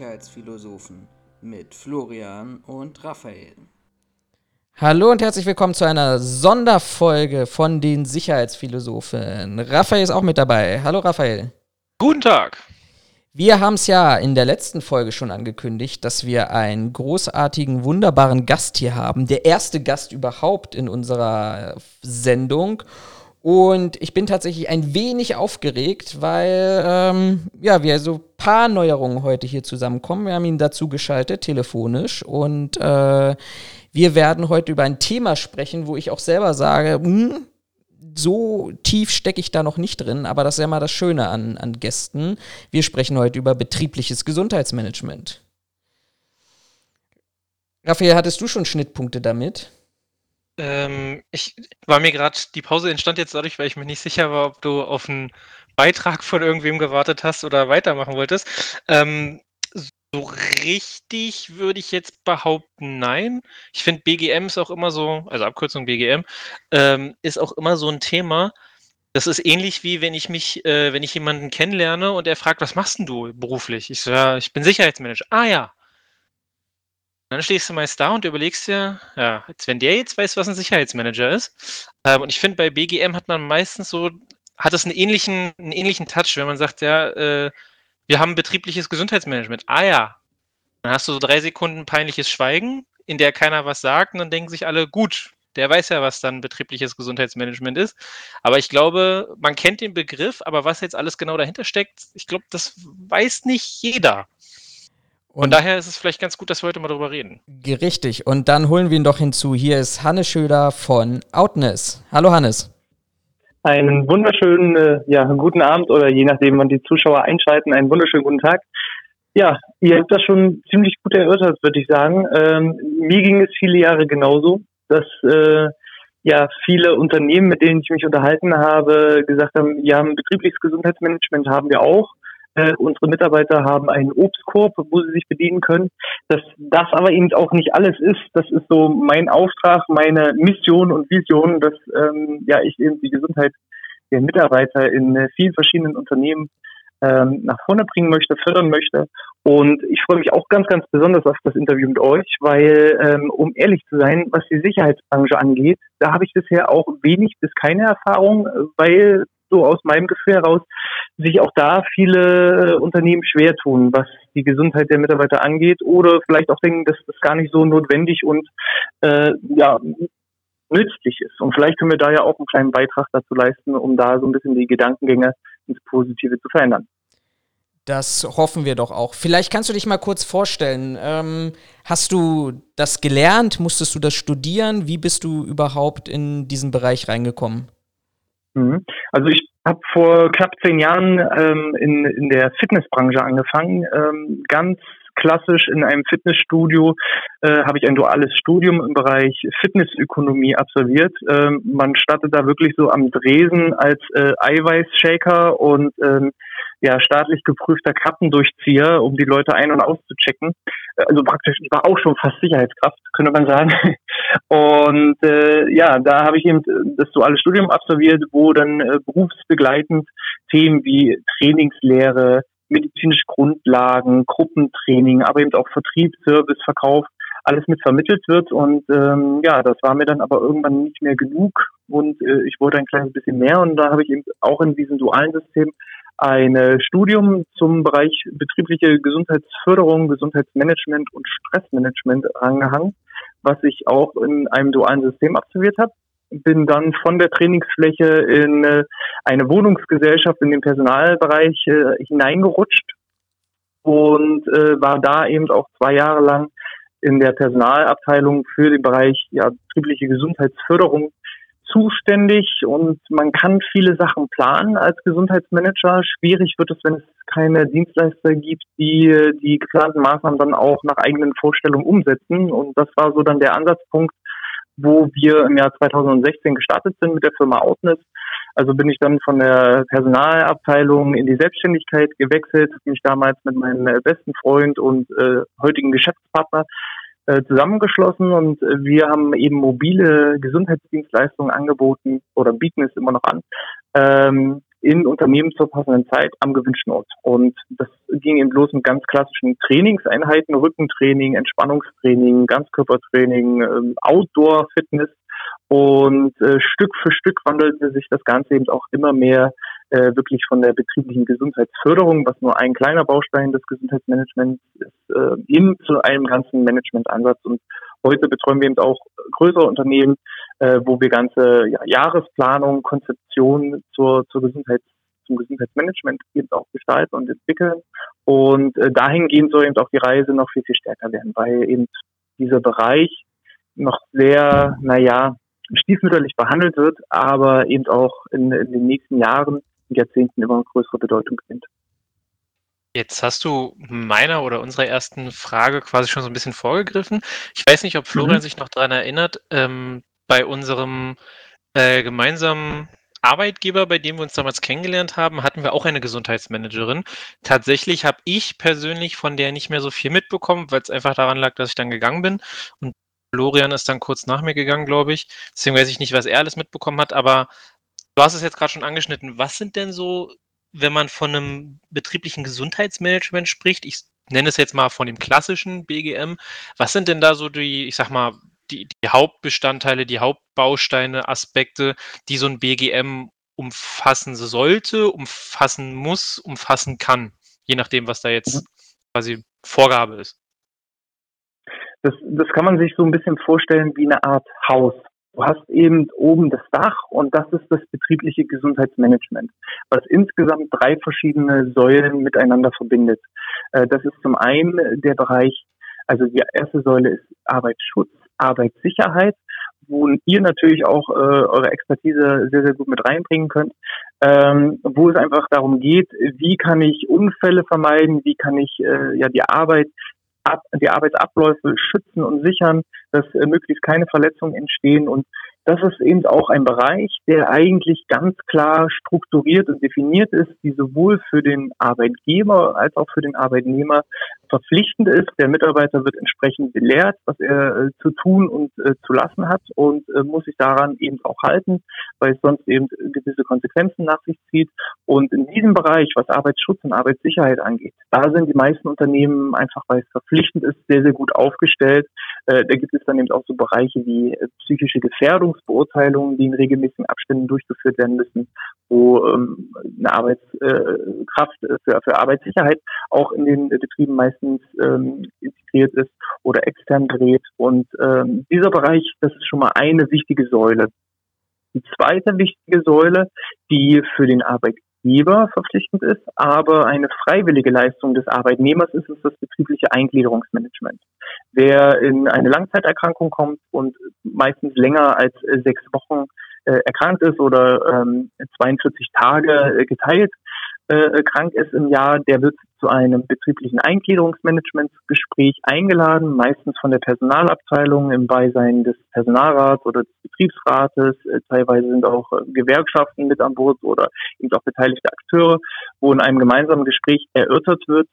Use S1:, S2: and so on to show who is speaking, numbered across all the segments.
S1: Sicherheitsphilosophen mit Florian und Raphael.
S2: Hallo und herzlich willkommen zu einer Sonderfolge von den Sicherheitsphilosophen. Raphael ist auch mit dabei. Hallo Raphael.
S3: Guten Tag.
S2: Wir haben es ja in der letzten Folge schon angekündigt, dass wir einen großartigen, wunderbaren Gast hier haben. Der erste Gast überhaupt in unserer Sendung. Und ich bin tatsächlich ein wenig aufgeregt, weil ähm, ja, wir so paar Neuerungen heute hier zusammenkommen. Wir haben ihn dazu geschaltet, telefonisch. Und äh, wir werden heute über ein Thema sprechen, wo ich auch selber sage, mh, hm, so tief stecke ich da noch nicht drin, aber das ist ja mal das Schöne an, an Gästen. Wir sprechen heute über betriebliches Gesundheitsmanagement. Raphael, hattest du schon Schnittpunkte damit?
S3: Ähm, ich war mir gerade, die Pause entstand jetzt dadurch, weil ich mir nicht sicher war, ob du auf einen Beitrag von irgendwem gewartet hast oder weitermachen wolltest. Ähm, so richtig würde ich jetzt behaupten, nein. Ich finde, BGM ist auch immer so, also Abkürzung BGM, ähm, ist auch immer so ein Thema. Das ist ähnlich wie wenn ich mich, äh, wenn ich jemanden kennenlerne und er fragt, was machst denn du beruflich? Ich so, ja, ich bin Sicherheitsmanager. Ah ja. Dann stehst du meist da und überlegst dir, ja, als wenn der jetzt weiß, was ein Sicherheitsmanager ist. Ähm, und ich finde, bei BGM hat man meistens so, hat es einen ähnlichen, einen ähnlichen Touch, wenn man sagt, ja, äh, wir haben betriebliches Gesundheitsmanagement. Ah ja. Dann hast du so drei Sekunden peinliches Schweigen, in der keiner was sagt und dann denken sich alle, gut, der weiß ja, was dann betriebliches Gesundheitsmanagement ist. Aber ich glaube, man kennt den Begriff, aber was jetzt alles genau dahinter steckt, ich glaube, das weiß nicht jeder. Und Von daher ist es vielleicht ganz gut, dass wir heute mal darüber reden.
S2: Richtig. Und dann holen wir ihn doch hinzu. Hier ist Hannes Schöder von Outness. Hallo Hannes.
S4: Einen wunderschönen äh, ja, guten Abend oder je nachdem, wann die Zuschauer einschalten, einen wunderschönen guten Tag. Ja, ihr habt das schon ziemlich gut erörtert, würde ich sagen. Ähm, mir ging es viele Jahre genauso, dass äh, ja viele Unternehmen, mit denen ich mich unterhalten habe, gesagt haben, ja, ein betriebliches Gesundheitsmanagement haben wir auch. Äh, unsere Mitarbeiter haben einen Obstkorb, wo sie sich bedienen können. Dass das aber eben auch nicht alles ist, das ist so mein Auftrag, meine Mission und Vision, dass ähm, ja ich eben die Gesundheit der Mitarbeiter in äh, vielen verschiedenen Unternehmen ähm, nach vorne bringen möchte, fördern möchte. Und ich freue mich auch ganz, ganz besonders auf das Interview mit euch, weil, ähm, um ehrlich zu sein, was die Sicherheitsbranche angeht, da habe ich bisher auch wenig bis keine Erfahrung, weil so aus meinem Gefühl heraus sich auch da viele äh, Unternehmen schwer tun, was die Gesundheit der Mitarbeiter angeht oder vielleicht auch denken, dass das gar nicht so notwendig und äh, ja nützlich ist. Und vielleicht können wir da ja auch einen kleinen Beitrag dazu leisten, um da so ein bisschen die Gedankengänge ins Positive zu verändern.
S2: Das hoffen wir doch auch. Vielleicht kannst du dich mal kurz vorstellen. Ähm, hast du das gelernt? Musstest du das studieren? Wie bist du überhaupt in diesen Bereich reingekommen?
S4: Mhm. Also ich habe vor knapp zehn Jahren ähm, in, in der Fitnessbranche angefangen, ähm, ganz klassisch in einem Fitnessstudio äh, habe ich ein duales Studium im Bereich Fitnessökonomie absolviert. Ähm, man startet da wirklich so am Dresen als äh, Eiweißshaker und ähm, ja, staatlich geprüfter Kappendurchzieher, um die Leute ein- und auszuchecken. Also praktisch, ich war auch schon fast Sicherheitskraft, könnte man sagen. Und äh, ja, da habe ich eben das duale Studium absolviert, wo dann äh, berufsbegleitend Themen wie Trainingslehre, medizinische Grundlagen, Gruppentraining, aber eben auch Vertrieb, Service, Verkauf, alles mit vermittelt wird. Und ähm, ja, das war mir dann aber irgendwann nicht mehr genug und äh, ich wollte ein kleines bisschen mehr. Und da habe ich eben auch in diesem dualen System ein Studium zum Bereich betriebliche Gesundheitsförderung, Gesundheitsmanagement und Stressmanagement angehangen, was ich auch in einem dualen System absolviert habe bin dann von der Trainingsfläche in äh, eine Wohnungsgesellschaft in den Personalbereich äh, hineingerutscht und äh, war da eben auch zwei Jahre lang in der Personalabteilung für den Bereich ja, betriebliche Gesundheitsförderung zuständig und man kann viele Sachen planen als Gesundheitsmanager. Schwierig wird es, wenn es keine Dienstleister gibt, die die geplanten Maßnahmen dann auch nach eigenen Vorstellungen umsetzen. Und das war so dann der Ansatzpunkt, wo wir im Jahr 2016 gestartet sind mit der Firma Outness. Also bin ich dann von der Personalabteilung in die Selbstständigkeit gewechselt, mich damals mit meinem besten Freund und äh, heutigen Geschäftspartner zusammengeschlossen und äh, wir haben eben mobile Gesundheitsdienstleistungen angeboten oder bieten es immer noch an. Ähm, in Unternehmen zur passenden Zeit am gewünschten Ort. Und das ging eben bloß mit ganz klassischen Trainingseinheiten, Rückentraining, Entspannungstraining, Ganzkörpertraining, ähm, Outdoor-Fitness. Und äh, Stück für Stück wandelte sich das Ganze eben auch immer mehr äh, wirklich von der betrieblichen Gesundheitsförderung, was nur ein kleiner Baustein des Gesundheitsmanagements ist, äh, hin zu einem ganzen Managementansatz. Und heute betreuen wir eben auch größere Unternehmen, äh, wo wir ganze ja, Jahresplanung, Konzeption zur, zur Gesundheits zum Gesundheitsmanagement eben auch gestalten und entwickeln. Und äh, dahingehend soll eben auch die Reise noch viel, viel stärker werden, weil eben dieser Bereich noch sehr, naja, stiefmütterlich behandelt wird, aber eben auch in, in den nächsten Jahren, Jahrzehnten immer größere Bedeutung gewinnt.
S3: Jetzt hast du meiner oder unserer ersten Frage quasi schon so ein bisschen vorgegriffen. Ich weiß nicht, ob Florian mhm. sich noch daran erinnert, ähm, bei unserem äh, gemeinsamen Arbeitgeber, bei dem wir uns damals kennengelernt haben, hatten wir auch eine Gesundheitsmanagerin. Tatsächlich habe ich persönlich von der nicht mehr so viel mitbekommen, weil es einfach daran lag, dass ich dann gegangen bin. Und Florian ist dann kurz nach mir gegangen, glaube ich. Deswegen weiß ich nicht, was er alles mitbekommen hat, aber du hast es jetzt gerade schon angeschnitten. Was sind denn so, wenn man von einem betrieblichen Gesundheitsmanagement spricht, ich nenne es jetzt mal von dem klassischen BGM, was sind denn da so die, ich sag mal, die, die Hauptbestandteile, die Hauptbausteine, Aspekte, die so ein BGM umfassen sollte, umfassen muss, umfassen kann, je nachdem, was da jetzt quasi Vorgabe ist.
S4: Das, das kann man sich so ein bisschen vorstellen wie eine Art Haus. Du hast eben oben das Dach und das ist das betriebliche Gesundheitsmanagement, was insgesamt drei verschiedene Säulen miteinander verbindet. Äh, das ist zum einen der Bereich, also die erste Säule ist Arbeitsschutz, Arbeitssicherheit, wo ihr natürlich auch äh, eure Expertise sehr, sehr gut mit reinbringen könnt, ähm, wo es einfach darum geht, wie kann ich Unfälle vermeiden, wie kann ich äh, ja die Arbeit die Arbeitsabläufe schützen und sichern, dass äh, möglichst keine Verletzungen entstehen und das ist eben auch ein Bereich, der eigentlich ganz klar strukturiert und definiert ist, die sowohl für den Arbeitgeber als auch für den Arbeitnehmer verpflichtend ist. Der Mitarbeiter wird entsprechend belehrt, was er äh, zu tun und äh, zu lassen hat und äh, muss sich daran eben auch halten, weil es sonst eben gewisse Konsequenzen nach sich zieht. Und in diesem Bereich, was Arbeitsschutz und Arbeitssicherheit angeht, da sind die meisten Unternehmen einfach, weil es verpflichtend ist, sehr, sehr gut aufgestellt. Da gibt es dann eben auch so Bereiche wie psychische Gefährdungsbeurteilungen, die in regelmäßigen Abständen durchgeführt werden müssen, wo ähm, eine Arbeitskraft äh, für, für Arbeitssicherheit auch in den Betrieben meistens ähm, integriert ist oder extern gerät. Und ähm, dieser Bereich, das ist schon mal eine wichtige Säule. Die zweite wichtige Säule, die für den Arbeitgeber verpflichtend ist, aber eine freiwillige Leistung des Arbeitnehmers ist, ist das betriebliche Eingliederungsmanagement. Wer in eine Langzeiterkrankung kommt und meistens länger als sechs Wochen äh, erkrankt ist oder ähm, 42 Tage äh, geteilt äh, krank ist im Jahr, der wird zu einem betrieblichen Eingliederungsmanagementgespräch eingeladen, meistens von der Personalabteilung im Beisein des Personalrats oder des Betriebsrates. Äh, teilweise sind auch äh, Gewerkschaften mit an Bord oder eben auch beteiligte Akteure, wo in einem gemeinsamen Gespräch erörtert wird,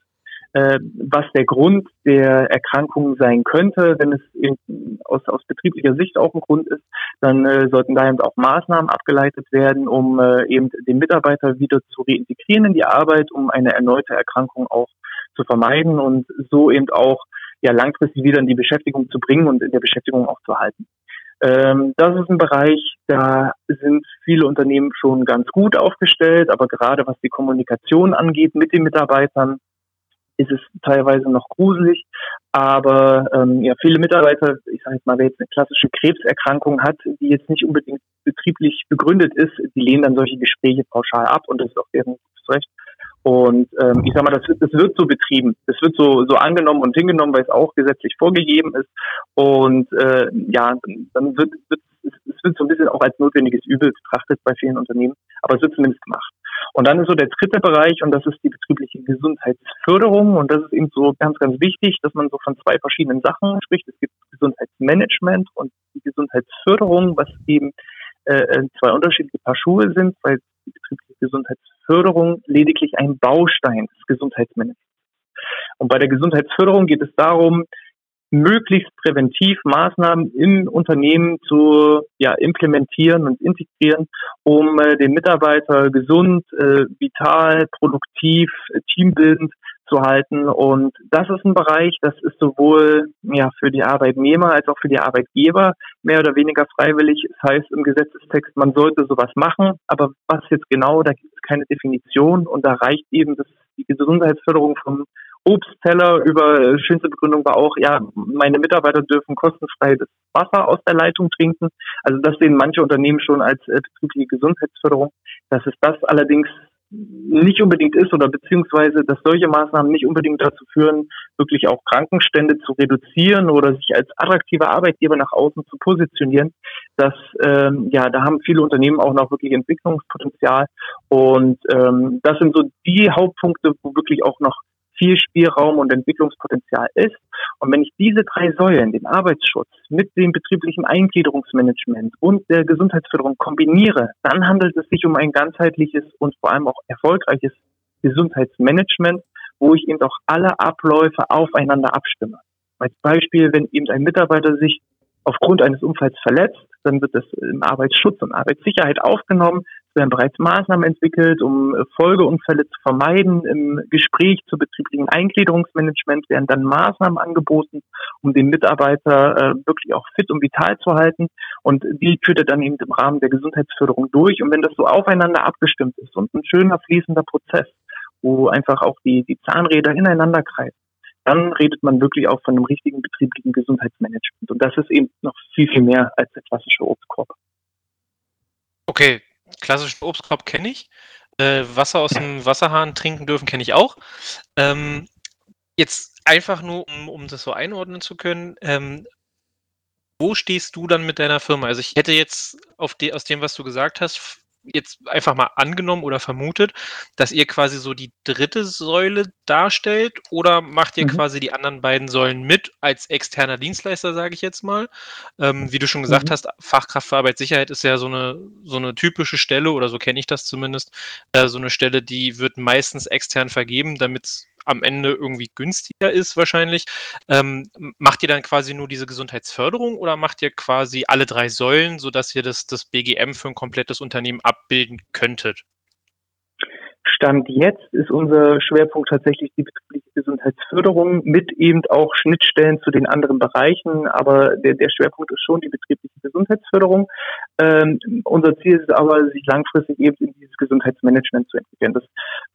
S4: was der Grund der Erkrankung sein könnte. Wenn es in, aus, aus betrieblicher Sicht auch ein Grund ist, dann äh, sollten da eben auch Maßnahmen abgeleitet werden, um äh, eben den Mitarbeiter wieder zu reintegrieren in die Arbeit, um eine erneute Erkrankung auch zu vermeiden und so eben auch ja langfristig wieder in die Beschäftigung zu bringen und in der Beschäftigung auch zu halten. Ähm, das ist ein Bereich, da sind viele Unternehmen schon ganz gut aufgestellt, aber gerade was die Kommunikation angeht mit den Mitarbeitern, ist es teilweise noch gruselig. Aber ähm, ja, viele Mitarbeiter, ich sage jetzt mal, wer jetzt eine klassische Krebserkrankung hat, die jetzt nicht unbedingt betrieblich begründet ist, die lehnen dann solche Gespräche pauschal ab und das ist auch deren gutes Recht. Und ähm, ich sag mal, das wird, das wird so betrieben. Das wird so, so angenommen und hingenommen, weil es auch gesetzlich vorgegeben ist. Und äh, ja, dann wird, wird es wird so ein bisschen auch als notwendiges Übel betrachtet bei vielen Unternehmen, aber es wird zumindest gemacht. Und dann ist so der dritte Bereich und das ist die betriebliche Gesundheitsförderung und das ist eben so ganz, ganz wichtig, dass man so von zwei verschiedenen Sachen spricht. Es gibt Gesundheitsmanagement und die Gesundheitsförderung, was eben äh, äh zwei unterschiedliche Paar Schuhe sind, weil die betriebliche Gesundheitsförderung lediglich ein Baustein des Gesundheitsmanagements. Und bei der Gesundheitsförderung geht es darum, möglichst präventiv Maßnahmen im Unternehmen zu ja, implementieren und integrieren, um äh, den Mitarbeiter gesund, äh, vital, produktiv, äh, teambildend zu halten. Und das ist ein Bereich, das ist sowohl ja für die Arbeitnehmer als auch für die Arbeitgeber mehr oder weniger freiwillig. Das heißt im Gesetzestext, man sollte sowas machen, aber was jetzt genau, da gibt es keine Definition und da reicht eben das, die Gesundheitsförderung vom Obstteller über äh, schönste Begründung war auch, ja, meine Mitarbeiter dürfen kostenfrei das Wasser aus der Leitung trinken. Also das sehen manche Unternehmen schon als äh, betriebliche Gesundheitsförderung. Dass es das allerdings nicht unbedingt ist oder beziehungsweise, dass solche Maßnahmen nicht unbedingt dazu führen, wirklich auch Krankenstände zu reduzieren oder sich als attraktiver Arbeitgeber nach außen zu positionieren. dass ähm, ja, da haben viele Unternehmen auch noch wirklich Entwicklungspotenzial und ähm, das sind so die Hauptpunkte, wo wirklich auch noch viel Spielraum und Entwicklungspotenzial ist. Und wenn ich diese drei Säulen, den Arbeitsschutz mit dem betrieblichen Eingliederungsmanagement und der Gesundheitsförderung kombiniere, dann handelt es sich um ein ganzheitliches und vor allem auch erfolgreiches Gesundheitsmanagement, wo ich eben auch alle Abläufe aufeinander abstimme. Als Beispiel, wenn eben ein Mitarbeiter sich aufgrund eines Unfalls verletzt, dann wird das im Arbeitsschutz und Arbeitssicherheit aufgenommen. Werden bereits Maßnahmen entwickelt, um Folgeunfälle zu vermeiden. Im Gespräch zur betrieblichen Eingliederungsmanagement werden dann Maßnahmen angeboten, um den Mitarbeiter äh, wirklich auch fit und vital zu halten. Und die führt er dann eben im Rahmen der Gesundheitsförderung durch. Und wenn das so aufeinander abgestimmt ist und ein schöner fließender Prozess, wo einfach auch die, die Zahnräder ineinander greifen, dann redet man wirklich auch von einem richtigen betrieblichen Gesundheitsmanagement. Und das ist eben noch viel, viel mehr als der klassische Obstkorb.
S3: Okay, klassischen Obstkorb kenne ich. Äh, Wasser aus dem Wasserhahn trinken dürfen kenne ich auch. Ähm, jetzt einfach nur, um, um das so einordnen zu können, ähm, wo stehst du dann mit deiner Firma? Also ich hätte jetzt auf die, aus dem, was du gesagt hast, jetzt einfach mal angenommen oder vermutet, dass ihr quasi so die dritte Säule darstellt oder macht ihr mhm. quasi die anderen beiden Säulen mit als externer Dienstleister, sage ich jetzt mal? Ähm, wie du schon gesagt mhm. hast, Fachkraft für Arbeitssicherheit ist ja so eine, so eine typische Stelle oder so kenne ich das zumindest, äh, so eine Stelle, die wird meistens extern vergeben, damit es am Ende irgendwie günstiger ist wahrscheinlich. Ähm, macht ihr dann quasi nur diese Gesundheitsförderung oder macht ihr quasi alle drei Säulen, sodass ihr das, das BGM für ein komplettes Unternehmen abbilden könntet?
S4: Stand jetzt ist unser Schwerpunkt tatsächlich die betriebliche Gesundheitsförderung mit eben auch Schnittstellen zu den anderen Bereichen, aber der, der Schwerpunkt ist schon die betriebliche Gesundheitsförderung. Ähm, unser Ziel ist aber, sich langfristig eben in dieses Gesundheitsmanagement zu entwickeln. Das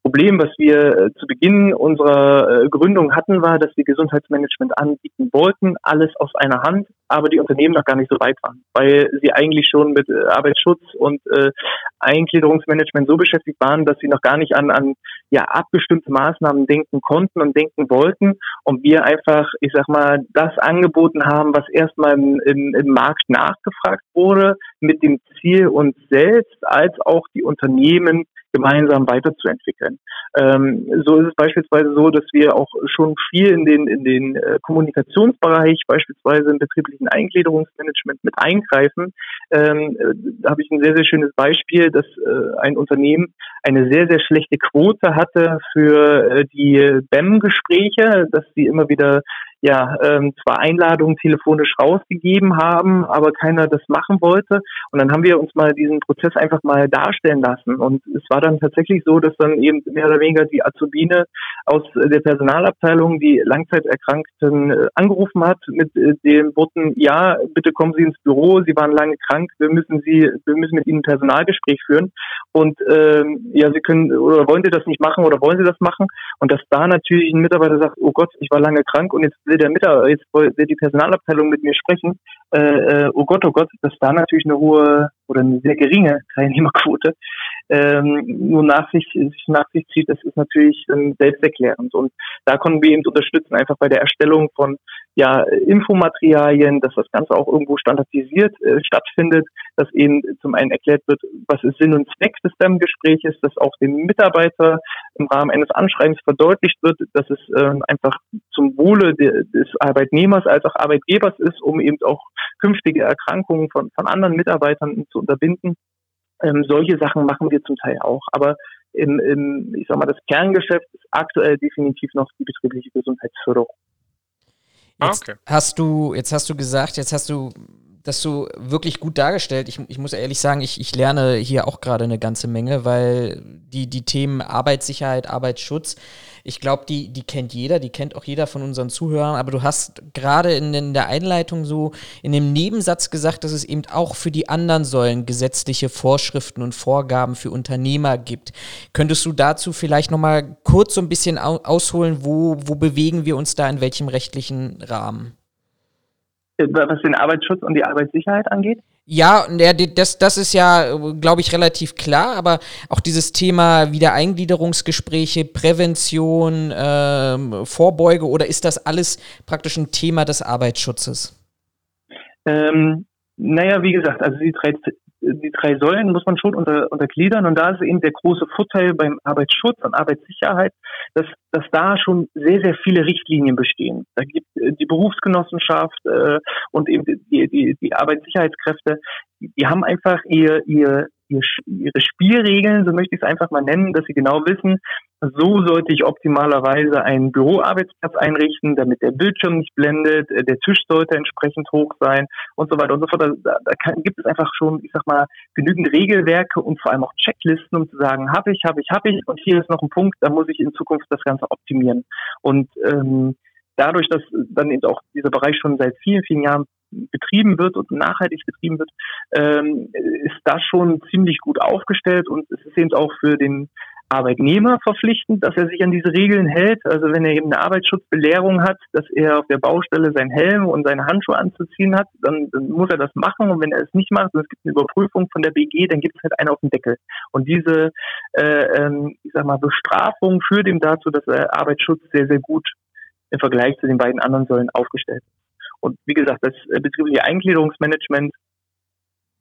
S4: Problem, was wir äh, zu Beginn unserer äh, Gründung hatten, war, dass wir Gesundheitsmanagement anbieten wollten, alles aus einer Hand, aber die Unternehmen noch gar nicht so weit waren, weil sie eigentlich schon mit äh, Arbeitsschutz und äh, Eingliederungsmanagement so beschäftigt waren, dass sie noch gar nicht an, an ja, abgestimmte Maßnahmen denken konnten und denken wollten und wir einfach, ich sag mal, das angeboten haben, was erstmal im, im, im Markt nachgefragt wurde, mit dem Ziel, uns selbst als auch die Unternehmen gemeinsam weiterzuentwickeln. Ähm, so ist es beispielsweise so, dass wir auch schon viel in den, in den äh, Kommunikationsbereich, beispielsweise im betrieblichen Eingliederungsmanagement mit eingreifen. Ähm, äh, da habe ich ein sehr, sehr schönes Beispiel, dass äh, ein Unternehmen eine sehr, sehr schlechte Quote hatte für äh, die BEM-Gespräche, dass sie immer wieder ja ähm, zwar Einladungen telefonisch rausgegeben haben, aber keiner das machen wollte. Und dann haben wir uns mal diesen Prozess einfach mal darstellen lassen. Und es war dann tatsächlich so, dass dann eben mehr oder weniger die Azubine aus der Personalabteilung die Langzeiterkrankten äh, angerufen hat mit äh, den Worten, ja, bitte kommen Sie ins Büro, Sie waren lange krank, wir müssen Sie, wir müssen mit Ihnen ein Personalgespräch führen. Und ähm, ja, Sie können oder wollen Sie das nicht machen oder wollen Sie das machen? Und dass da natürlich ein Mitarbeiter sagt, oh Gott, ich war lange krank und jetzt will der Mitarbeiter, jetzt will die Personalabteilung mit mir sprechen, äh, äh, oh Gott, oh Gott, dass da natürlich eine hohe oder eine sehr geringe Teilnehmerquote ähm, nur nach sich, sich nach sich zieht, das ist natürlich ähm, selbsterklärend. Und da konnten wir eben unterstützen, einfach bei der Erstellung von ja, Infomaterialien, dass das Ganze auch irgendwo standardisiert äh, stattfindet, dass eben zum einen erklärt wird, was ist Sinn und Zweck des STEM-Gespräches, dass auch dem Mitarbeiter im Rahmen eines Anschreibens verdeutlicht wird, dass es äh, einfach zum Wohle de, des Arbeitnehmers als auch Arbeitgebers ist, um eben auch künftige Erkrankungen von, von anderen Mitarbeitern zu unterbinden. Ähm, solche Sachen machen wir zum Teil auch. Aber im, im, ich sag mal, das Kerngeschäft ist aktuell definitiv noch die betriebliche Gesundheitsförderung.
S2: Ah, jetzt okay. hast du, jetzt hast du gesagt, jetzt hast du das so wirklich gut dargestellt. Ich, ich muss ehrlich sagen, ich, ich lerne hier auch gerade eine ganze Menge, weil die, die Themen Arbeitssicherheit, Arbeitsschutz, ich glaube, die, die kennt jeder, die kennt auch jeder von unseren Zuhörern, aber du hast gerade in, in der Einleitung so in dem Nebensatz gesagt, dass es eben auch für die anderen Säulen gesetzliche Vorschriften und Vorgaben für Unternehmer gibt. Könntest du dazu vielleicht nochmal kurz so ein bisschen ausholen, wo, wo bewegen wir uns da in welchem rechtlichen Rahmen?
S4: Was den Arbeitsschutz und die Arbeitssicherheit angeht?
S2: Ja, das, das ist ja, glaube ich, relativ klar, aber auch dieses Thema Wiedereingliederungsgespräche, Prävention, ähm, Vorbeuge oder ist das alles praktisch ein Thema des Arbeitsschutzes?
S4: Ähm, naja, wie gesagt, also die drei die drei Säulen muss man schon unter, untergliedern und da ist eben der große Vorteil beim Arbeitsschutz und Arbeitssicherheit, dass, dass da schon sehr, sehr viele Richtlinien bestehen. Da gibt äh, die Berufsgenossenschaft äh, und eben die, die, die Arbeitssicherheitskräfte, die haben einfach ihr, ihr, ihre Spielregeln, so möchte ich es einfach mal nennen, dass sie genau wissen, so sollte ich optimalerweise einen Büroarbeitsplatz einrichten, damit der Bildschirm nicht blendet, äh, der Tisch sollte entsprechend hoch sein und so weiter und so fort. Da, da kann, gibt es einfach schon, ich sag mal, genügend Regelwerke und vor allem auch Checklisten, um zu sagen, habe ich, habe ich, habe ich und hier ist noch ein Punkt, da muss ich in Zukunft das Ganze optimieren. Und ähm, dadurch, dass dann eben auch dieser Bereich schon seit vielen, vielen Jahren betrieben wird und nachhaltig betrieben wird, ähm, ist das schon ziemlich gut aufgestellt und es ist eben auch für den Arbeitnehmer verpflichtend, dass er sich an diese Regeln hält. Also wenn er eben eine Arbeitsschutzbelehrung hat, dass er auf der Baustelle seinen Helm und seine Handschuhe anzuziehen hat, dann, dann muss er das machen. Und wenn er es nicht macht und es gibt eine Überprüfung von der BG, dann gibt es halt einen auf den Deckel. Und diese, äh, ähm, ich sag mal, Bestrafung führt ihm dazu, dass der Arbeitsschutz sehr, sehr gut im Vergleich zu den beiden anderen Säulen aufgestellt ist. Und wie gesagt, das äh, betriebliche Eingliederungsmanagement,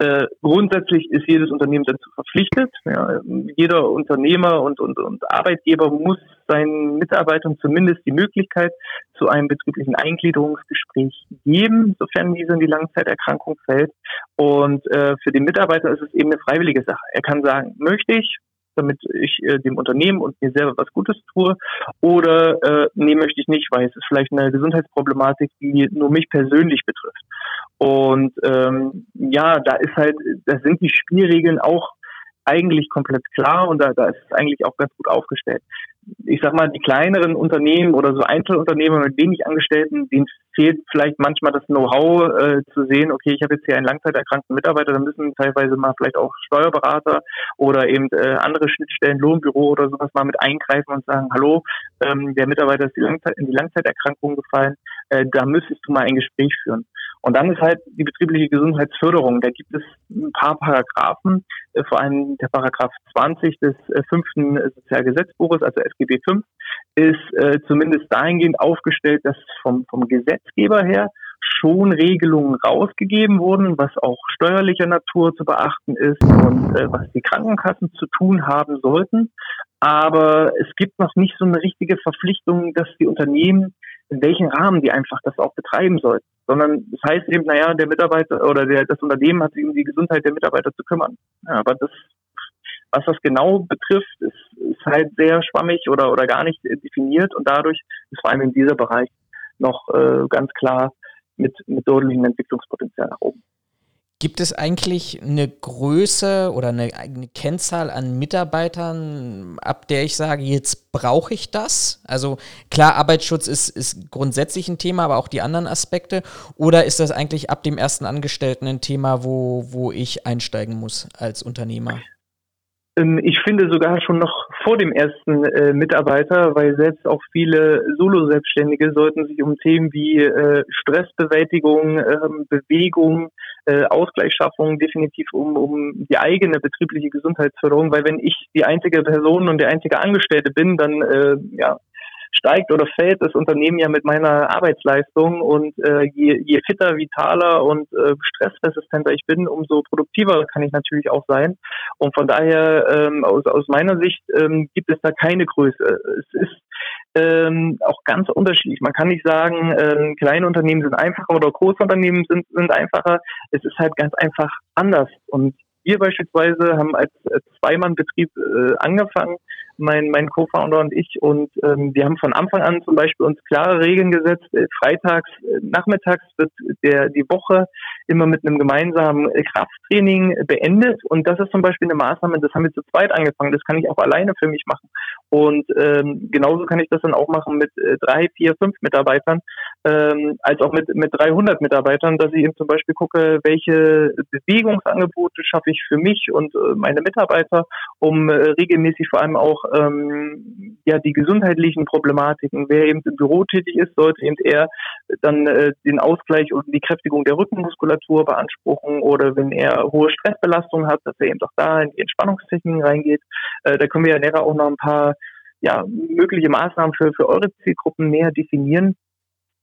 S4: äh, grundsätzlich ist jedes Unternehmen dazu verpflichtet. Ja, jeder Unternehmer und, und, und Arbeitgeber muss seinen Mitarbeitern zumindest die Möglichkeit zu einem betrieblichen Eingliederungsgespräch geben, sofern diese in die Langzeiterkrankung fällt. Und äh, für den Mitarbeiter ist es eben eine freiwillige Sache. Er kann sagen, möchte ich, damit ich äh, dem Unternehmen und mir selber was Gutes tue oder äh, nee, möchte ich nicht, weil es ist vielleicht eine Gesundheitsproblematik, die nur mich persönlich betrifft. Und ähm, ja, da ist halt, da sind die Spielregeln auch eigentlich komplett klar und da, da ist es eigentlich auch ganz gut aufgestellt. Ich sag mal, die kleineren Unternehmen oder so Einzelunternehmer mit wenig Angestellten, denen fehlt vielleicht manchmal das Know-how äh, zu sehen, okay, ich habe jetzt hier einen langzeiterkrankten Mitarbeiter, da müssen teilweise mal vielleicht auch Steuerberater oder eben äh, andere Schnittstellen, Lohnbüro oder sowas mal mit eingreifen und sagen, hallo, ähm, der Mitarbeiter ist die Langzeit, in die Langzeiterkrankung gefallen, äh, da müsstest du mal ein Gespräch führen. Und dann ist halt die betriebliche Gesundheitsförderung. Da gibt es ein paar Paragraphen, äh, vor allem der Paragraph 20 des äh, fünften Sozialgesetzbuches, also SGB 5, ist äh, zumindest dahingehend aufgestellt, dass vom, vom Gesetzgeber her schon Regelungen rausgegeben wurden, was auch steuerlicher Natur zu beachten ist und äh, was die Krankenkassen zu tun haben sollten. Aber es gibt noch nicht so eine richtige Verpflichtung, dass die Unternehmen in welchem Rahmen die einfach das auch betreiben sollten. Sondern das heißt eben, naja, der Mitarbeiter oder der, das Unternehmen hat sich um die Gesundheit der Mitarbeiter zu kümmern. Ja, aber das, was das genau betrifft, ist, ist halt sehr schwammig oder, oder gar nicht definiert und dadurch ist vor allem in dieser Bereich noch äh, ganz klar mit, mit deutlichem Entwicklungspotenzial nach oben.
S2: Gibt es eigentlich eine Größe oder eine, eine, Kennzahl an Mitarbeitern, ab der ich sage, jetzt brauche ich das? Also klar, Arbeitsschutz ist, ist grundsätzlich ein Thema, aber auch die anderen Aspekte. Oder ist das eigentlich ab dem ersten Angestellten ein Thema, wo, wo ich einsteigen muss als Unternehmer?
S4: Ähm, ich finde sogar schon noch vor dem ersten äh, Mitarbeiter, weil selbst auch viele Solo-Selbstständige sollten sich um Themen wie äh, Stressbewältigung, ähm, Bewegung, äh, Ausgleichsschaffung definitiv um, um die eigene betriebliche Gesundheitsförderung, weil wenn ich die einzige Person und der einzige Angestellte bin, dann äh, ja, steigt oder fällt das Unternehmen ja mit meiner Arbeitsleistung und äh, je, je fitter, vitaler und äh, stressresistenter ich bin, umso produktiver kann ich natürlich auch sein. Und von daher ähm, aus, aus meiner Sicht ähm, gibt es da keine Größe. Es ist ähm, auch ganz unterschiedlich. Man kann nicht sagen, ähm, kleine Unternehmen sind einfacher oder große Unternehmen sind, sind einfacher. Es ist halt ganz einfach anders. Und wir beispielsweise haben als Zweimann-Betrieb äh, angefangen mein, mein Co-Founder und ich. Und ähm, wir haben von Anfang an zum Beispiel uns klare Regeln gesetzt. Äh, freitags, äh, nachmittags wird der, die Woche immer mit einem gemeinsamen Krafttraining beendet. Und das ist zum Beispiel eine Maßnahme, das haben wir zu zweit angefangen. Das kann ich auch alleine für mich machen. Und ähm, genauso kann ich das dann auch machen mit äh, drei, vier, fünf Mitarbeitern, ähm, als auch mit, mit 300 Mitarbeitern, dass ich eben zum Beispiel gucke, welche Bewegungsangebote schaffe ich für mich und äh, meine Mitarbeiter, um äh, regelmäßig vor allem auch ähm, ja die gesundheitlichen Problematiken. Wer eben im Büro tätig ist, sollte eben eher dann äh, den Ausgleich und die Kräftigung der Rückenmuskulatur beanspruchen oder wenn er hohe Stressbelastung hat, dass er eben doch da in die Entspannungstechniken reingeht. Äh, da können wir ja näher auch noch ein paar ja, mögliche Maßnahmen für, für eure Zielgruppen näher definieren.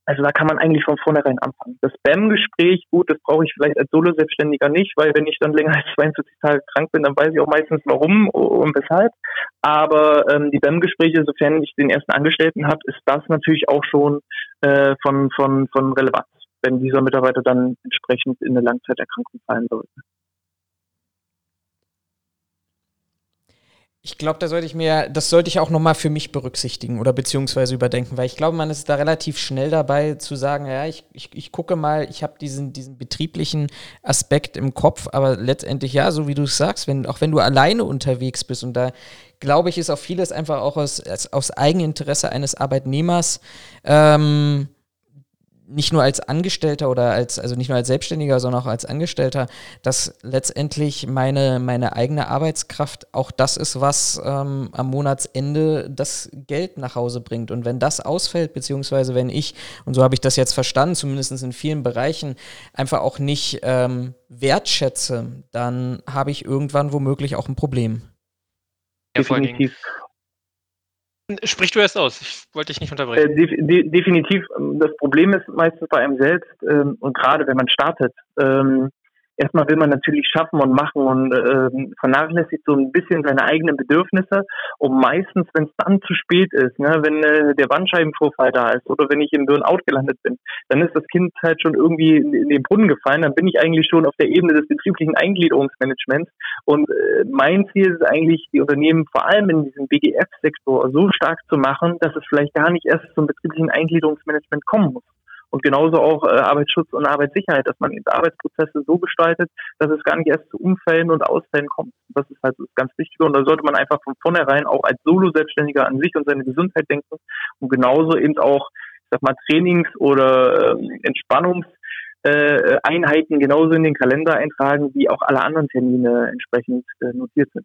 S4: Also da kann man eigentlich von vornherein anfangen. Das Spam-Gespräch, gut, das brauche ich vielleicht als Solo-Selbstständiger nicht, weil wenn ich dann länger als 42 Tage krank bin, dann weiß ich auch meistens warum und weshalb. Aber ähm, die BAM-Gespräche, sofern ich den ersten Angestellten habe, ist das natürlich auch schon äh, von, von, von Relevanz, wenn dieser Mitarbeiter dann entsprechend in eine Langzeiterkrankung fallen sollte.
S2: Ich glaube, da sollte ich mir, das sollte ich auch nochmal für mich berücksichtigen oder beziehungsweise überdenken, weil ich glaube, man ist da relativ schnell dabei zu sagen, ja, ich, ich, ich gucke mal, ich habe diesen, diesen betrieblichen Aspekt im Kopf, aber letztendlich ja, so wie du es sagst, wenn, auch wenn du alleine unterwegs bist und da glaube ich, ist auch vieles einfach auch aus, aus Eigeninteresse eines Arbeitnehmers, ähm, nicht nur als Angestellter oder als, also nicht nur als Selbstständiger, sondern auch als Angestellter, dass letztendlich meine, meine eigene Arbeitskraft auch das ist, was ähm, am Monatsende das Geld nach Hause bringt. Und wenn das ausfällt, beziehungsweise wenn ich, und so habe ich das jetzt verstanden, zumindest in vielen Bereichen, einfach auch nicht ähm, wertschätze, dann habe ich irgendwann womöglich auch ein Problem.
S3: Ja, Definitiv. Sprich du erst aus, ich wollte dich nicht unterbrechen.
S4: Äh, de definitiv, das Problem ist meistens bei einem selbst ähm, und gerade wenn man startet, ähm, erstmal will man natürlich schaffen und machen und äh, vernachlässigt so ein bisschen seine eigenen Bedürfnisse. Und meistens, wenn es dann zu spät ist, ne, wenn äh, der Bandscheibenvorfall da ist oder wenn ich im Burnout gelandet bin, dann ist das Kind halt schon irgendwie in, in den Brunnen gefallen. Dann bin ich eigentlich schon auf der Ebene des betrieblichen Eingliederungsmanagements. Und äh, mein Ziel ist eigentlich, die Unternehmen vor allem in diesem BGF-Sektor so stark zu machen, dass es vielleicht gar nicht erst zum betrieblichen Eingliederungsmanagement kommen muss. Und genauso auch äh, Arbeitsschutz und Arbeitssicherheit, dass man eben Arbeitsprozesse so gestaltet, dass es gar nicht erst zu Unfällen und Ausfällen kommt. Das ist halt das ganz Wichtige. Und da sollte man einfach von vornherein auch als Solo-Selbstständiger an sich und seine Gesundheit denken und genauso eben auch, ich sag mal, Trainings- oder äh, Entspannungs- äh, Einheiten genauso in den Kalender eintragen, wie auch alle anderen Termine entsprechend äh, notiert sind.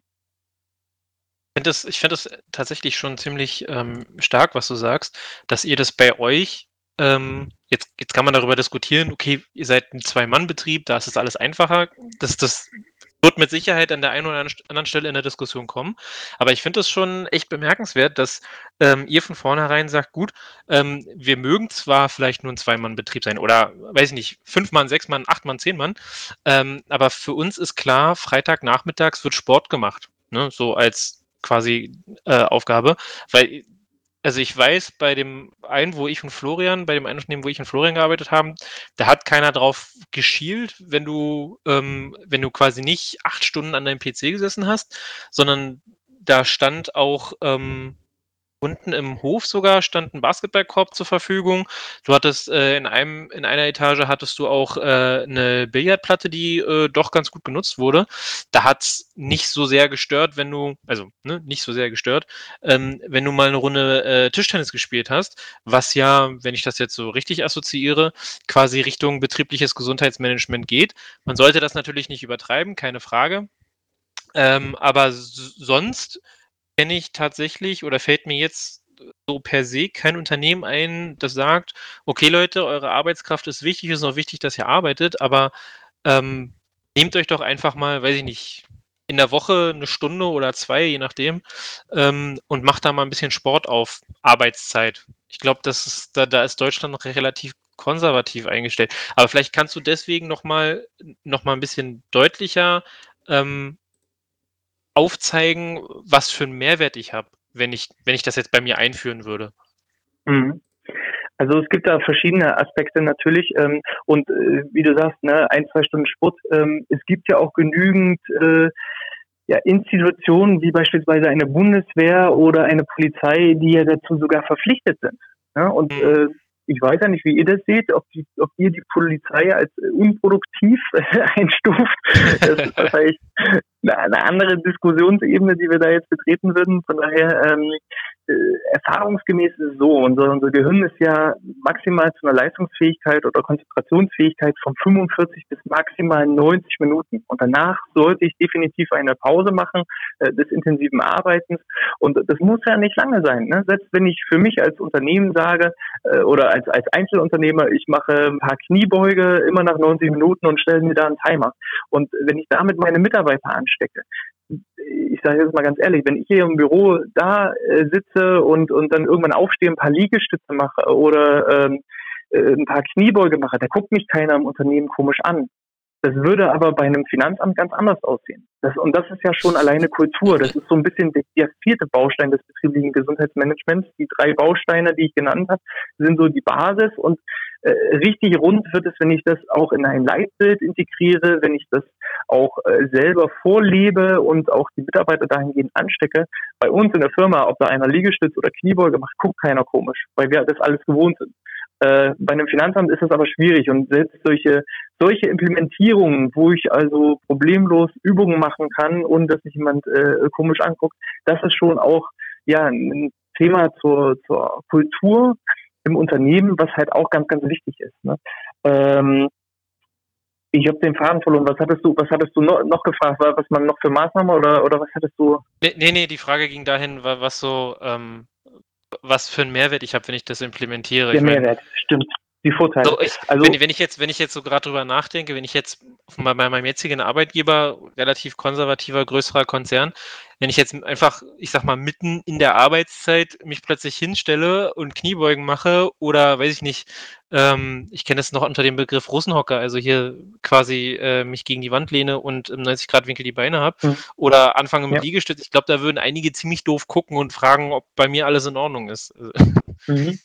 S3: Ich finde das, ich find das tatsächlich schon ziemlich ähm, stark, was du sagst, dass ihr das bei euch ähm, jetzt, jetzt kann man darüber diskutieren, okay, ihr seid ein Zwei-Mann-Betrieb, da ist es alles einfacher. Das, das wird mit Sicherheit an der einen oder anderen Stelle in der Diskussion kommen. Aber ich finde es schon echt bemerkenswert, dass ähm, ihr von vornherein sagt, gut, ähm, wir mögen zwar vielleicht nur ein Zwei-Mann-Betrieb sein oder, weiß ich nicht, fünf Mann, sechs Mann, acht Mann, zehn Mann, ähm, aber für uns ist klar, Freitagnachmittags wird Sport gemacht. Ne? So als quasi äh, Aufgabe, weil also ich weiß, bei dem einen, wo ich und Florian, bei dem einen Unternehmen, wo ich und Florian gearbeitet haben, da hat keiner drauf geschielt, wenn du, ähm, wenn du quasi nicht acht Stunden an deinem PC gesessen hast, sondern da stand auch ähm, Unten im Hof sogar stand ein Basketballkorb zur Verfügung. Du hattest äh, in einem in einer Etage hattest du auch äh, 'ne Billardplatte, die, äh, doch ganz gut genutzt wurde. Da hat es nicht so sehr gestört, wenn du also, ne, nicht so sehr gestört, ähm, wenn du mal eine Runde, äh, Tischtennis gespielt hast, was ja, wenn ich das jetzt so richtig assoziiere, quasi Richtung betriebliches Gesundheitsmanagement geht. Man sollte das natürlich nicht übertreiben, keine Frage. Ähm, aber sonst kenne ich tatsächlich oder fällt mir jetzt so per se kein Unternehmen ein, das sagt, okay Leute, eure Arbeitskraft ist wichtig, es ist auch wichtig, dass ihr arbeitet, aber ähm, nehmt euch doch einfach mal, weiß ich nicht, in der Woche eine Stunde oder zwei, je nachdem, ähm, und macht da mal ein bisschen Sport auf Arbeitszeit. Ich glaube, da, da ist Deutschland noch relativ konservativ eingestellt. Aber vielleicht kannst du deswegen noch mal, noch mal ein bisschen deutlicher ähm, aufzeigen, was für einen Mehrwert ich habe, wenn ich, wenn ich das jetzt bei mir einführen würde?
S4: Mhm. Also es gibt da verschiedene Aspekte natürlich ähm, und äh, wie du sagst, ne, ein, zwei Stunden Sport. Ähm, es gibt ja auch genügend äh, ja, Institutionen wie beispielsweise eine Bundeswehr oder eine Polizei, die ja dazu sogar verpflichtet sind. Ja, und mhm. äh, ich weiß ja nicht, wie ihr das seht, ob, die, ob ihr die Polizei als unproduktiv einstuft. Das ist wahrscheinlich eine andere Diskussionsebene, die wir da jetzt betreten würden. Von daher, ähm, äh, erfahrungsgemäß ist es so, unser, unser Gehirn ist ja maximal zu einer Leistungsfähigkeit oder Konzentrationsfähigkeit von 45 bis maximal 90 Minuten. Und danach sollte ich definitiv eine Pause machen äh, des intensiven Arbeitens. Und das muss ja nicht lange sein. Ne? Selbst wenn ich für mich als Unternehmen sage äh, oder als, als Einzelunternehmer, ich mache ein paar Kniebeuge immer nach 90 Minuten und stelle mir da einen Timer. Und wenn ich damit meine Mitarbeiter anstecke, ich sage jetzt mal ganz ehrlich, wenn ich hier im Büro da äh, sitze und, und dann irgendwann aufstehe, ein paar Liegestütze mache oder ähm, äh, ein paar Kniebeuge mache, da guckt mich keiner im Unternehmen komisch an. Das würde aber bei einem Finanzamt ganz anders aussehen. Das, und das ist ja schon alleine Kultur. Das ist so ein bisschen der, der vierte Baustein des betrieblichen Gesundheitsmanagements. Die drei Bausteine, die ich genannt habe, sind so die Basis. Und richtig rund wird es, wenn ich das auch in ein Leitbild integriere, wenn ich das auch äh, selber vorlebe und auch die Mitarbeiter dahingehend anstecke. Bei uns in der Firma, ob da einer Liegestütz oder Kniebeuge macht, guckt keiner komisch, weil wir das alles gewohnt sind. Äh, bei einem Finanzamt ist das aber schwierig und selbst solche, solche Implementierungen, wo ich also problemlos Übungen machen kann, ohne dass sich jemand äh, komisch anguckt, das ist schon auch ja ein Thema zur, zur Kultur im Unternehmen, was halt auch ganz, ganz wichtig ist. Ne? Ähm, ich habe den Faden verloren. Was hattest du, was hattest du noch, noch gefragt? Was man noch für Maßnahmen oder, oder was hattest du?
S3: Nee, nee, die Frage ging dahin, was so ähm, was für einen Mehrwert ich habe, wenn ich das implementiere.
S4: Der ich Mehrwert, mein, stimmt. Die Vorteile.
S3: So, ich, also, wenn, wenn, ich jetzt, wenn ich jetzt so gerade drüber nachdenke, wenn ich jetzt bei meinem jetzigen Arbeitgeber, relativ konservativer, größerer Konzern, wenn ich jetzt einfach, ich sag mal, mitten in der Arbeitszeit mich plötzlich hinstelle und Kniebeugen mache oder weiß ich nicht, ähm, ich kenne es noch unter dem Begriff Russenhocker, also hier quasi äh, mich gegen die Wand lehne und im 90 Grad Winkel die Beine habe mhm. oder anfange mit ja. Liegestütz. Ich glaube, da würden einige ziemlich doof gucken und fragen, ob bei mir alles in Ordnung ist.
S4: Mhm.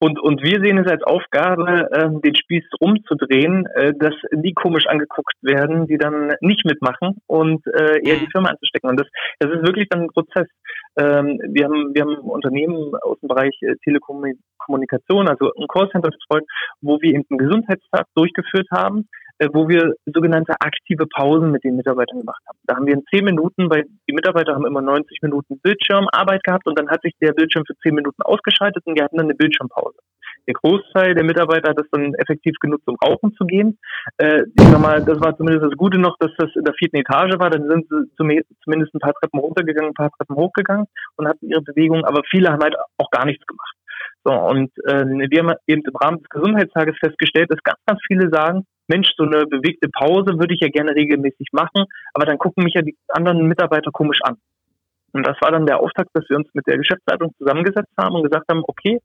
S4: Und, und wir sehen es als Aufgabe, äh, den Spieß umzudrehen, äh, dass die komisch angeguckt werden, die dann nicht mitmachen und äh, eher die mhm. Firma anzustecken. Und das, das ist wirklich dann ein Prozess. Ähm, wir, haben, wir haben Unternehmen aus dem Bereich äh, Telekommunikation, also ein Callcenter betreut, wo wir eben einen Gesundheitstag durchgeführt haben, wo wir sogenannte aktive Pausen mit den Mitarbeitern gemacht haben. Da haben wir in zehn Minuten, weil die Mitarbeiter haben immer 90 Minuten Bildschirmarbeit gehabt und dann hat sich der Bildschirm für zehn Minuten ausgeschaltet und wir hatten dann eine Bildschirmpause. Der Großteil der Mitarbeiter hat das dann effektiv genutzt, um rauchen zu gehen. Äh, ich sag mal, das war zumindest das Gute noch, dass das in der vierten Etage war. Dann sind sie zumindest ein paar Treppen runtergegangen, ein paar Treppen hochgegangen und hatten ihre Bewegung, aber viele haben halt auch gar nichts gemacht. So, und äh, wir haben eben im Rahmen des Gesundheitstages festgestellt, dass ganz, ganz viele sagen, Mensch, so eine bewegte Pause würde ich ja gerne regelmäßig machen, aber dann gucken mich ja die anderen Mitarbeiter komisch an. Und das war dann der Auftakt, dass wir uns mit der Geschäftsleitung zusammengesetzt haben und gesagt haben, okay,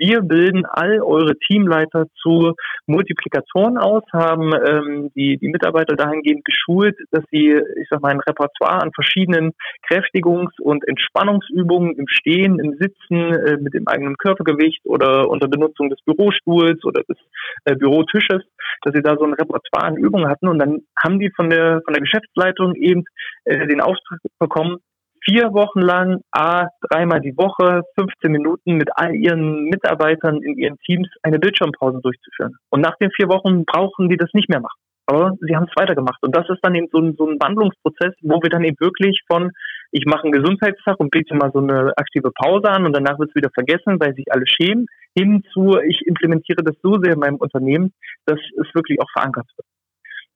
S4: wir bilden all eure Teamleiter zu Multiplikatoren aus, haben ähm, die, die Mitarbeiter dahingehend geschult, dass sie, ich sag mal, ein Repertoire an verschiedenen Kräftigungs- und Entspannungsübungen im Stehen, im Sitzen, äh, mit dem eigenen Körpergewicht oder unter Benutzung des Bürostuhls oder des äh, Bürotisches, dass sie da so ein Repertoire an Übungen hatten. Und dann haben die von der von der Geschäftsleitung eben äh, den Auftrag bekommen, vier Wochen lang, a, dreimal die Woche, 15 Minuten mit all ihren Mitarbeitern in ihren Teams eine Bildschirmpause durchzuführen. Und nach den vier Wochen brauchen die das nicht mehr machen. Aber sie haben es weitergemacht. Und das ist dann eben so ein, so ein Wandlungsprozess, wo wir dann eben wirklich von, ich mache einen Gesundheitstag und biete mal so eine aktive Pause an und danach wird es wieder vergessen, weil sich alle schämen, hin zu, ich implementiere das so sehr in meinem Unternehmen, dass es wirklich auch verankert wird.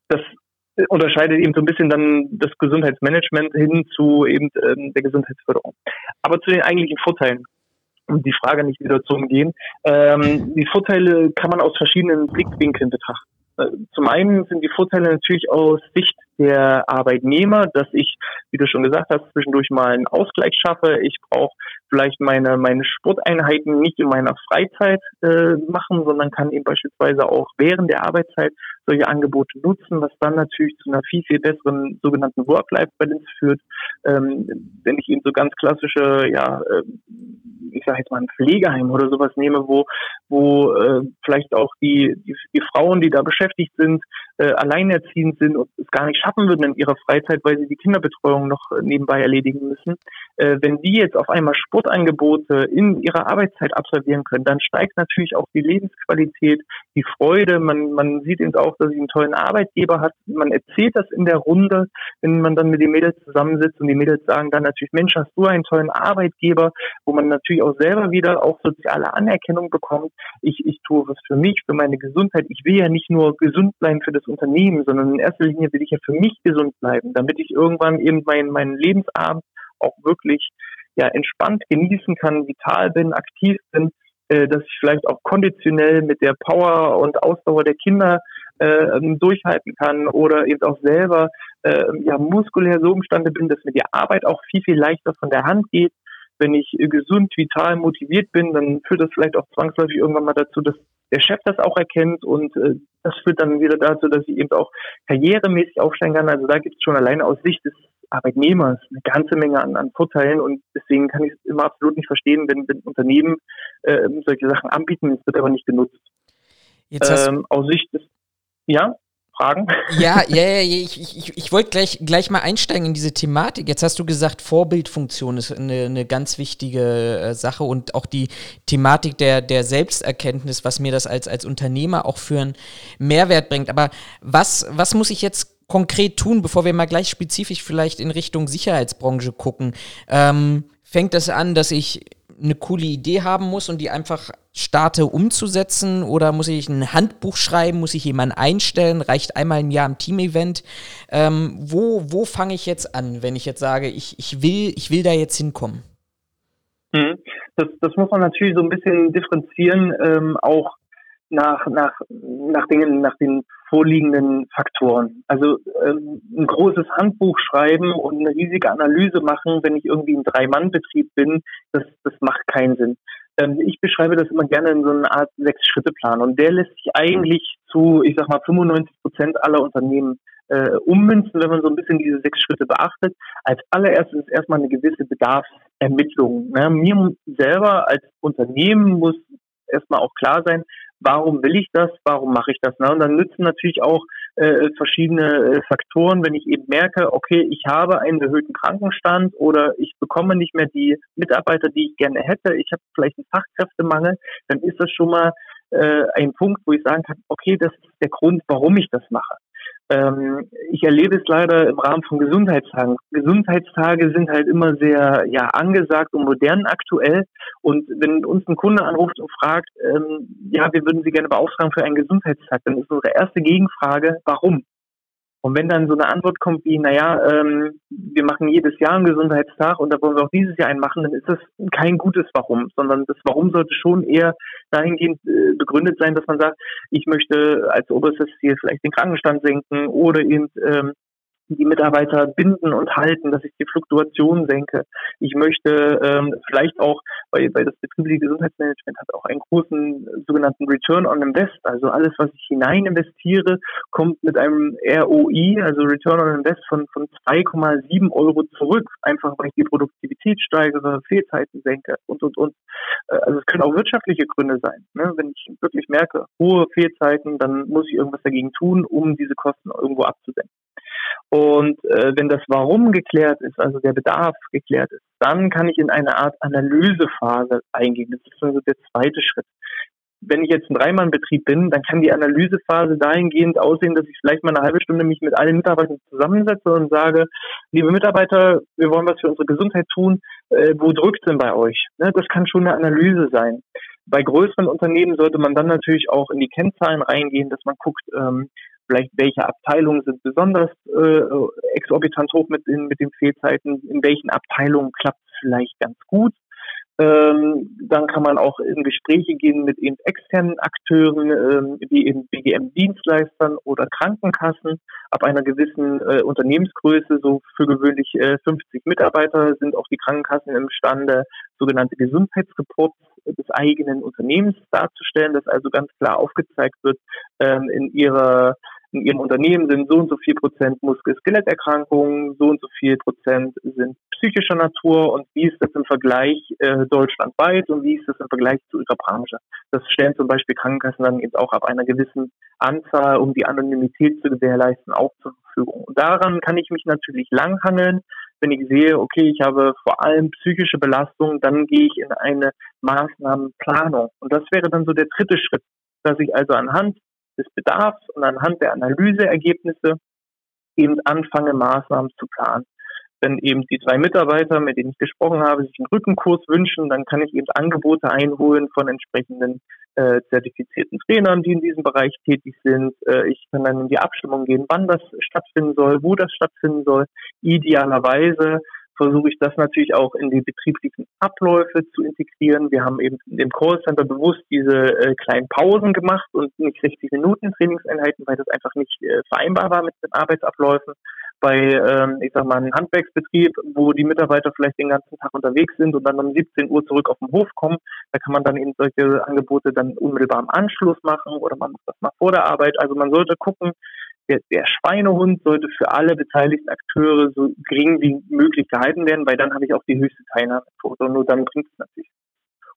S4: Das unterscheidet eben so ein bisschen dann das Gesundheitsmanagement hin zu eben ähm, der Gesundheitsförderung. Aber zu den eigentlichen Vorteilen, um die Frage nicht wieder zu umgehen. Ähm, die Vorteile kann man aus verschiedenen Blickwinkeln betrachten. Äh, zum einen sind die Vorteile natürlich aus Sicht der Arbeitnehmer, dass ich, wie du schon gesagt hast, zwischendurch mal einen Ausgleich schaffe. Ich brauche vielleicht meine, meine Sporteinheiten nicht in meiner Freizeit äh, machen, sondern kann eben beispielsweise auch während der Arbeitszeit solche Angebote nutzen, was dann natürlich zu einer viel, viel besseren sogenannten Work-Life-Balance führt. Ähm, wenn ich eben so ganz klassische, ja, äh, ich sage jetzt mal ein Pflegeheim oder sowas nehme, wo, wo äh, vielleicht auch die, die, die Frauen, die da beschäftigt sind, äh, alleinerziehend sind und es gar nicht schaffen würden in ihrer Freizeit, weil sie die Kinderbetreuung noch nebenbei erledigen müssen, äh, wenn die jetzt auf einmal Sportangebote in ihrer Arbeitszeit absolvieren können, dann steigt natürlich auch die Lebensqualität, die Freude. Man, man sieht eben auch, dass sie einen tollen Arbeitgeber hat. Man erzählt das in der Runde, wenn man dann mit den Mädels zusammensitzt und die Mädels sagen dann natürlich, Mensch, hast du einen tollen Arbeitgeber, wo man natürlich auch selber wieder auch soziale Anerkennung bekommt. Ich, ich tue was für mich, für meine Gesundheit. Ich will ja nicht nur gesund bleiben für das Unternehmen, sondern in erster Linie will ich ja für mich gesund bleiben, damit ich irgendwann eben meinen, meinen Lebensabend auch wirklich ja, entspannt genießen kann, vital bin, aktiv bin, äh, dass ich vielleicht auch konditionell mit der Power und Ausdauer der Kinder äh, durchhalten kann oder eben auch selber äh, ja muskulär so imstande bin, dass mir die Arbeit auch viel, viel leichter von der Hand geht. Wenn ich gesund, vital, motiviert bin, dann führt das vielleicht auch zwangsläufig irgendwann mal dazu, dass der Chef das auch erkennt und äh, das führt dann wieder dazu, dass ich eben auch karrieremäßig aufsteigen kann. Also da gibt es schon alleine aus Sicht des Arbeitnehmers eine ganze Menge an, an Vorteilen und deswegen kann ich es immer absolut nicht verstehen, wenn, wenn Unternehmen äh, solche Sachen anbieten, es wird aber nicht genutzt. Ähm, aus Sicht des, ja, Fragen?
S2: Ja, ja, ja, ich, ich, ich wollte gleich, gleich mal einsteigen in diese Thematik. Jetzt hast du gesagt, Vorbildfunktion ist eine, eine ganz wichtige äh, Sache und auch die Thematik der, der Selbsterkenntnis, was mir das als, als Unternehmer auch für einen Mehrwert bringt. Aber was, was muss ich jetzt konkret tun, bevor wir mal gleich spezifisch vielleicht in Richtung Sicherheitsbranche gucken? Ähm, fängt das an, dass ich eine coole Idee haben muss und die einfach starte umzusetzen? Oder muss ich ein Handbuch schreiben? Muss ich jemanden einstellen? Reicht einmal im Jahr ein Team-Event? Ähm, wo wo fange ich jetzt an, wenn ich jetzt sage, ich, ich, will, ich will da jetzt hinkommen?
S4: Mhm. Das, das muss man natürlich so ein bisschen differenzieren, ähm, auch nach, nach, nach, den, nach den vorliegenden Faktoren. Also ähm, ein großes Handbuch schreiben und eine riesige Analyse machen, wenn ich irgendwie ein Drei-Mann-Betrieb bin, das, das macht keinen Sinn. Ähm, ich beschreibe das immer gerne in so einer Art Sechs-Schritte-Plan und der lässt sich eigentlich zu, ich sag mal, 95 Prozent aller Unternehmen äh, ummünzen, wenn man so ein bisschen diese sechs Schritte beachtet. Als allererstes ist erstmal eine gewisse Bedarfsermittlung. Ne? Mir selber als Unternehmen muss erstmal auch klar sein, warum will ich das, warum mache ich das. Ne? Und dann nützen natürlich auch äh, verschiedene äh, Faktoren, wenn ich eben merke, okay, ich habe einen erhöhten Krankenstand oder ich bekomme nicht mehr die Mitarbeiter, die ich gerne hätte, ich habe vielleicht einen Fachkräftemangel, dann ist das schon mal äh, ein Punkt, wo ich sagen kann, okay, das ist der Grund, warum ich das mache. Ähm, ich erlebe es leider im Rahmen von Gesundheitstagen. Gesundheitstage sind halt immer sehr ja angesagt und modern aktuell. Und wenn uns ein Kunde anruft und fragt, ähm, ja, wir würden Sie gerne beauftragen für einen Gesundheitstag, dann ist unsere erste Gegenfrage, warum? Und wenn dann so eine Antwort kommt wie, naja, ähm, wir machen jedes Jahr einen Gesundheitstag und da wollen wir auch dieses Jahr einen machen, dann ist das kein gutes Warum, sondern das Warum sollte schon eher dahingehend äh, begründet sein, dass man sagt, ich möchte als oberstes Ziel vielleicht den Krankenstand senken oder eben ähm, die Mitarbeiter binden und halten, dass ich die Fluktuation senke. Ich möchte ähm, vielleicht auch, weil, weil das betriebliche Gesundheitsmanagement hat auch einen großen sogenannten Return on Invest. Also alles, was ich hinein investiere, kommt mit einem ROI, also Return on Invest von, von 2,7 Euro zurück, einfach weil ich die Produktivität steigere, Fehlzeiten senke und, und, und. Äh, also es können auch wirtschaftliche Gründe sein. Ne? Wenn ich wirklich merke, hohe Fehlzeiten, dann muss ich irgendwas dagegen tun, um diese Kosten irgendwo abzusenken. Und äh, wenn das Warum geklärt ist, also der Bedarf geklärt ist, dann kann ich in eine Art Analysephase eingehen. Das ist also der zweite Schritt. Wenn ich jetzt ein Dreimannbetrieb bin, dann kann die Analysephase dahingehend aussehen, dass ich vielleicht mal eine halbe Stunde mich mit allen Mitarbeitern zusammensetze und sage, liebe Mitarbeiter, wir wollen was für unsere Gesundheit tun. Äh, wo drückt denn bei euch? Ne, das kann schon eine Analyse sein. Bei größeren Unternehmen sollte man dann natürlich auch in die Kennzahlen reingehen, dass man guckt, ähm, vielleicht welche Abteilungen sind besonders äh, exorbitant hoch mit den, mit den Fehlzeiten, in welchen Abteilungen klappt es vielleicht ganz gut. Ähm, dann kann man auch in Gespräche gehen mit eben externen Akteuren, ähm, wie eben BGM-Dienstleistern oder Krankenkassen. Ab einer gewissen äh, Unternehmensgröße, so für gewöhnlich äh, 50 Mitarbeiter, sind auch die Krankenkassen imstande, sogenannte Gesundheitsreports des eigenen Unternehmens darzustellen, dass also ganz klar aufgezeigt wird ähm, in ihrer in ihrem Unternehmen sind so und so viel Prozent Muskel-Skeletterkrankungen, so und so viel Prozent sind psychischer Natur und wie ist das im Vergleich äh, deutschlandweit und wie ist das im Vergleich zu ihrer Branche. Das stellen zum Beispiel Krankenkassen dann eben auch ab einer gewissen Anzahl, um die Anonymität zu gewährleisten, auch zur Verfügung. Und daran kann ich mich natürlich langhangeln. Wenn ich sehe, okay, ich habe vor allem psychische Belastung, dann gehe ich in eine Maßnahmenplanung. Und das wäre dann so der dritte Schritt, dass ich also anhand des Bedarfs und anhand der Analyseergebnisse eben anfange, Maßnahmen zu planen. Wenn eben die zwei Mitarbeiter, mit denen ich gesprochen habe, sich einen Rückenkurs wünschen, dann kann ich eben Angebote einholen von entsprechenden äh, zertifizierten Trainern, die in diesem Bereich tätig sind. Äh, ich kann dann in die Abstimmung gehen, wann das stattfinden soll, wo das stattfinden soll. Idealerweise versuche ich das natürlich auch in die betrieblichen Abläufe zu integrieren. Wir haben eben im Callcenter bewusst diese äh, kleinen Pausen gemacht und nicht 60 Minuten Trainingseinheiten, weil das einfach nicht äh, vereinbar war mit den Arbeitsabläufen. Bei, ähm, ich sag mal, einem Handwerksbetrieb, wo die Mitarbeiter vielleicht den ganzen Tag unterwegs sind und dann um 17 Uhr zurück auf den Hof kommen, da kann man dann eben solche Angebote dann unmittelbar im Anschluss machen oder man macht das mal vor der Arbeit. Also man sollte gucken, der, der Schweinehund sollte für alle beteiligten Akteure so gering wie möglich gehalten werden, weil dann habe ich auch die höchste Teilnahmequote und nur dann bringt es natürlich.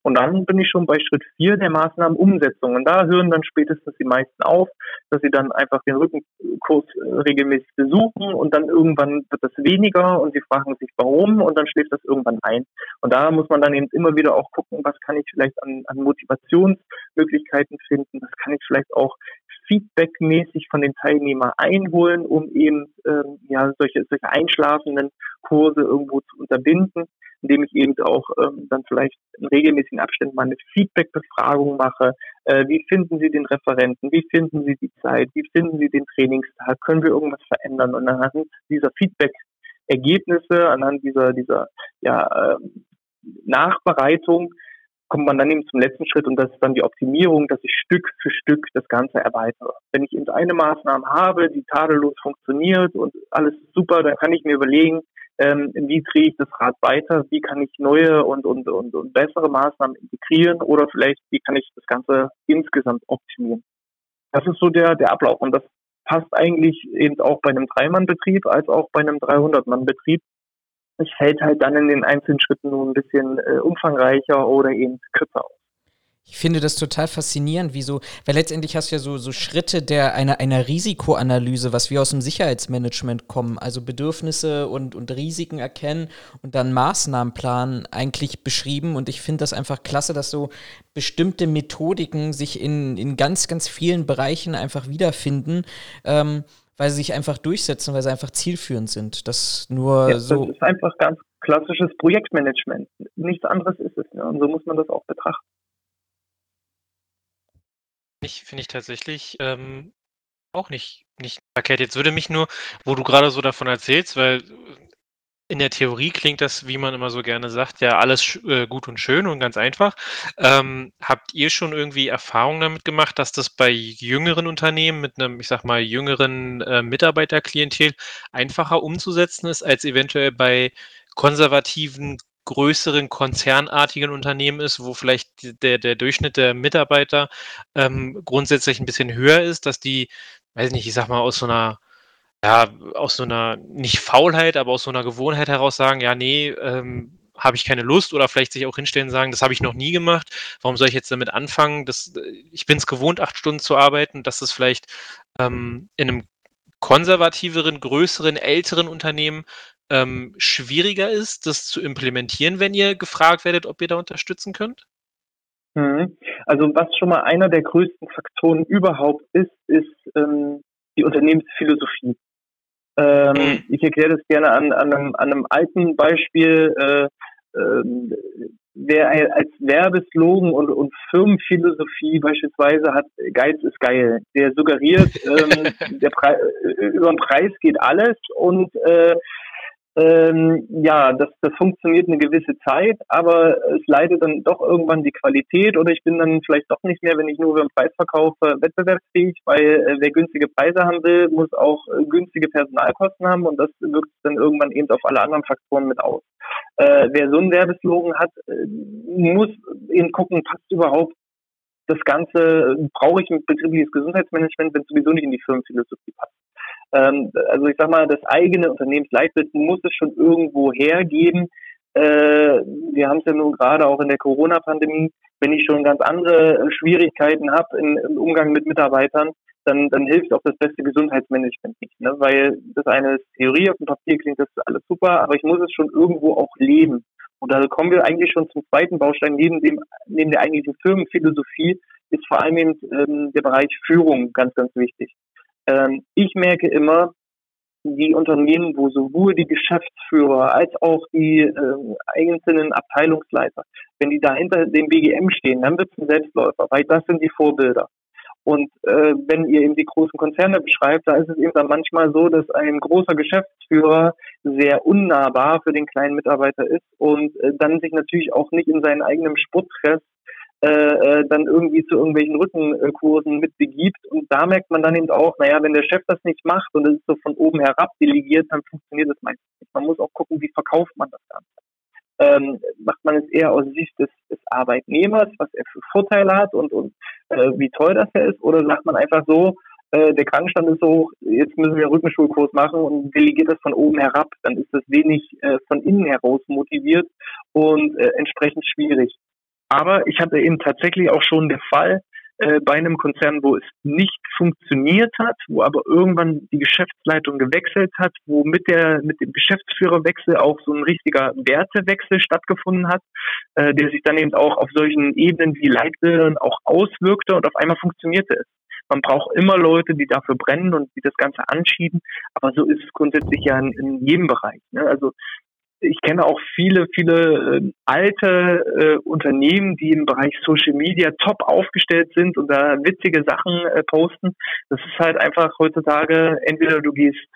S4: Und dann bin ich schon bei Schritt vier der Maßnahmenumsetzung. Und da hören dann spätestens die meisten auf, dass sie dann einfach den Rückenkurs äh, regelmäßig besuchen und dann irgendwann wird das weniger und sie fragen sich warum und dann schläft das irgendwann ein. Und da muss man dann eben immer wieder auch gucken, was kann ich vielleicht an, an Motivationsmöglichkeiten finden, was kann ich vielleicht auch feedbackmäßig von den Teilnehmern einholen, um eben ähm, ja solche, solche einschlafenden Kurse irgendwo zu unterbinden, indem ich eben auch ähm, dann vielleicht in regelmäßigen Abständen mal eine Feedback-Befragung mache. Äh, wie finden Sie den Referenten? Wie finden Sie die Zeit? Wie finden Sie den Trainingstag? Können wir irgendwas verändern? Und anhand dieser Feedback-Ergebnisse, anhand dieser, dieser ja, äh, Nachbereitung kommt man dann eben zum letzten Schritt und das ist dann die Optimierung, dass ich Stück für Stück das Ganze erweitere. Wenn ich eben eine Maßnahme habe, die tadellos funktioniert und alles super, dann kann ich mir überlegen, ähm, wie drehe ich das Rad weiter, wie kann ich neue und, und, und, und bessere Maßnahmen integrieren oder vielleicht, wie kann ich das Ganze insgesamt optimieren. Das ist so der, der Ablauf und das passt eigentlich eben auch bei einem Dreimann-Betrieb als auch bei einem 300-Mann-Betrieb es fällt halt dann in den einzelnen Schritten nur ein bisschen äh, umfangreicher oder eben kürzer aus.
S2: Ich finde das total faszinierend, wie so, weil letztendlich hast du ja so, so Schritte der einer, einer Risikoanalyse, was wir aus dem Sicherheitsmanagement kommen, also Bedürfnisse und, und Risiken erkennen und dann Maßnahmen planen, eigentlich beschrieben. Und ich finde das einfach klasse, dass so bestimmte Methodiken sich in, in ganz, ganz vielen Bereichen einfach wiederfinden. Ähm, weil sie sich einfach durchsetzen, weil sie einfach zielführend sind. Das nur ja, so.
S4: Das ist einfach ganz klassisches Projektmanagement. Nichts anderes ist es. Ja. Und so muss man das auch betrachten.
S3: Ich finde ich tatsächlich ähm, auch nicht, nicht verkehrt. Jetzt würde mich nur, wo du gerade so davon erzählst, weil in der Theorie klingt das, wie man immer so gerne sagt, ja alles äh, gut und schön und ganz einfach. Ähm, habt ihr schon irgendwie Erfahrungen damit gemacht, dass das bei jüngeren Unternehmen mit einem, ich sag mal, jüngeren äh, Mitarbeiterklientel einfacher umzusetzen ist, als eventuell bei konservativen, größeren, konzernartigen Unternehmen ist, wo vielleicht der, der Durchschnitt der Mitarbeiter ähm, grundsätzlich ein bisschen höher ist, dass die, weiß nicht, ich sag mal, aus so einer ja, aus so einer nicht Faulheit, aber aus so einer Gewohnheit heraus sagen: „Ja, nee, ähm, habe ich keine Lust“, oder vielleicht sich auch hinstellen und sagen: „Das habe ich noch nie gemacht. Warum soll ich jetzt damit anfangen? Das äh, ich bin es gewohnt, acht Stunden zu arbeiten.“ Dass das vielleicht, ähm, in einem konservativeren, größeren, älteren Unternehmen, ähm, schwieriger ist, das zu implementieren, wenn ihr gefragt werdet, ob ihr da unterstützen könnt?
S4: Mhm. Also, was schon mal einer der größten Faktoren überhaupt ist, ist, ähm, die Unternehmensphilosophie. Ähm, mhm. ich erkläre das gerne an, an, einem, an einem alten Beispiel. Äh, äh, wer als Werbeslogan und, und Firmenphilosophie beispielsweise hat, Geiz ist geil. Der suggeriert, ähm, der Pre äh, über den Preis geht alles und äh, ähm, ja, das, das funktioniert eine gewisse Zeit, aber es leidet dann doch irgendwann die Qualität oder ich bin dann vielleicht doch nicht mehr, wenn ich nur über den Preis verkaufe, wettbewerbsfähig, weil äh, wer günstige Preise haben will, muss auch äh, günstige Personalkosten haben und das wirkt dann irgendwann eben auf alle anderen Faktoren mit aus. Äh, wer so einen Werbeslogan hat, äh, muss eben gucken, passt überhaupt das Ganze, brauche ich ein betriebliches Gesundheitsmanagement, wenn es sowieso nicht in die Firmenphilosophie passt. Ähm, also ich sag mal, das eigene Unternehmensleitbild muss es schon irgendwo hergeben. Äh, wir haben es ja nun gerade auch in der Corona-Pandemie, wenn ich schon ganz andere Schwierigkeiten habe im Umgang mit Mitarbeitern, dann, dann hilft auch das beste Gesundheitsmanagement nicht. Ne? Weil das eine ist Theorie, auf dem Papier klingt das alles super, aber ich muss es schon irgendwo auch leben. Und da kommen wir eigentlich schon zum zweiten Baustein, neben dem, neben der eigentlichen Firmenphilosophie ist vor allem eben ähm, der Bereich Führung ganz, ganz wichtig. Ähm, ich merke immer, die Unternehmen, wo sowohl die Geschäftsführer als auch die äh, einzelnen Abteilungsleiter, wenn die da hinter dem BGM stehen, dann wird es ein Selbstläufer, weil das sind die Vorbilder. Und äh, wenn ihr eben die großen Konzerne beschreibt, da ist es eben dann manchmal so, dass ein großer Geschäftsführer sehr unnahbar für den kleinen Mitarbeiter ist und äh, dann sich natürlich auch nicht in seinen eigenen Sporttress äh, äh, dann irgendwie zu irgendwelchen Rückenkursen mitbegibt. Und da merkt man dann eben auch, naja, wenn der Chef das nicht macht und es ist so von oben herab delegiert, dann funktioniert das meistens nicht. Man muss auch gucken, wie verkauft man das Ganze ähm, macht man es eher aus Sicht des, des Arbeitnehmers, was er für Vorteile hat und, und äh, wie toll das er ist, oder sagt man einfach so, äh, der Krankenstand ist so hoch, jetzt müssen wir einen Rückenschulkurs machen und delegiert das von oben herab, dann ist das wenig äh, von innen heraus motiviert und äh, entsprechend schwierig. Aber ich hatte eben tatsächlich auch schon der Fall, äh, bei einem Konzern, wo es nicht funktioniert hat, wo aber irgendwann die Geschäftsleitung gewechselt hat, wo mit der mit dem Geschäftsführerwechsel auch so ein richtiger Wertewechsel stattgefunden hat, äh, der sich dann eben auch auf solchen Ebenen wie Leitbildern auch auswirkte und auf einmal funktionierte es. Man braucht immer Leute, die dafür brennen und die das Ganze anschieben. Aber so ist es grundsätzlich ja in, in jedem Bereich. Ne? Also ich kenne auch viele, viele äh, alte äh, Unternehmen, die im Bereich Social Media top aufgestellt sind und da witzige Sachen äh, posten. Das ist halt einfach heutzutage, entweder du gehst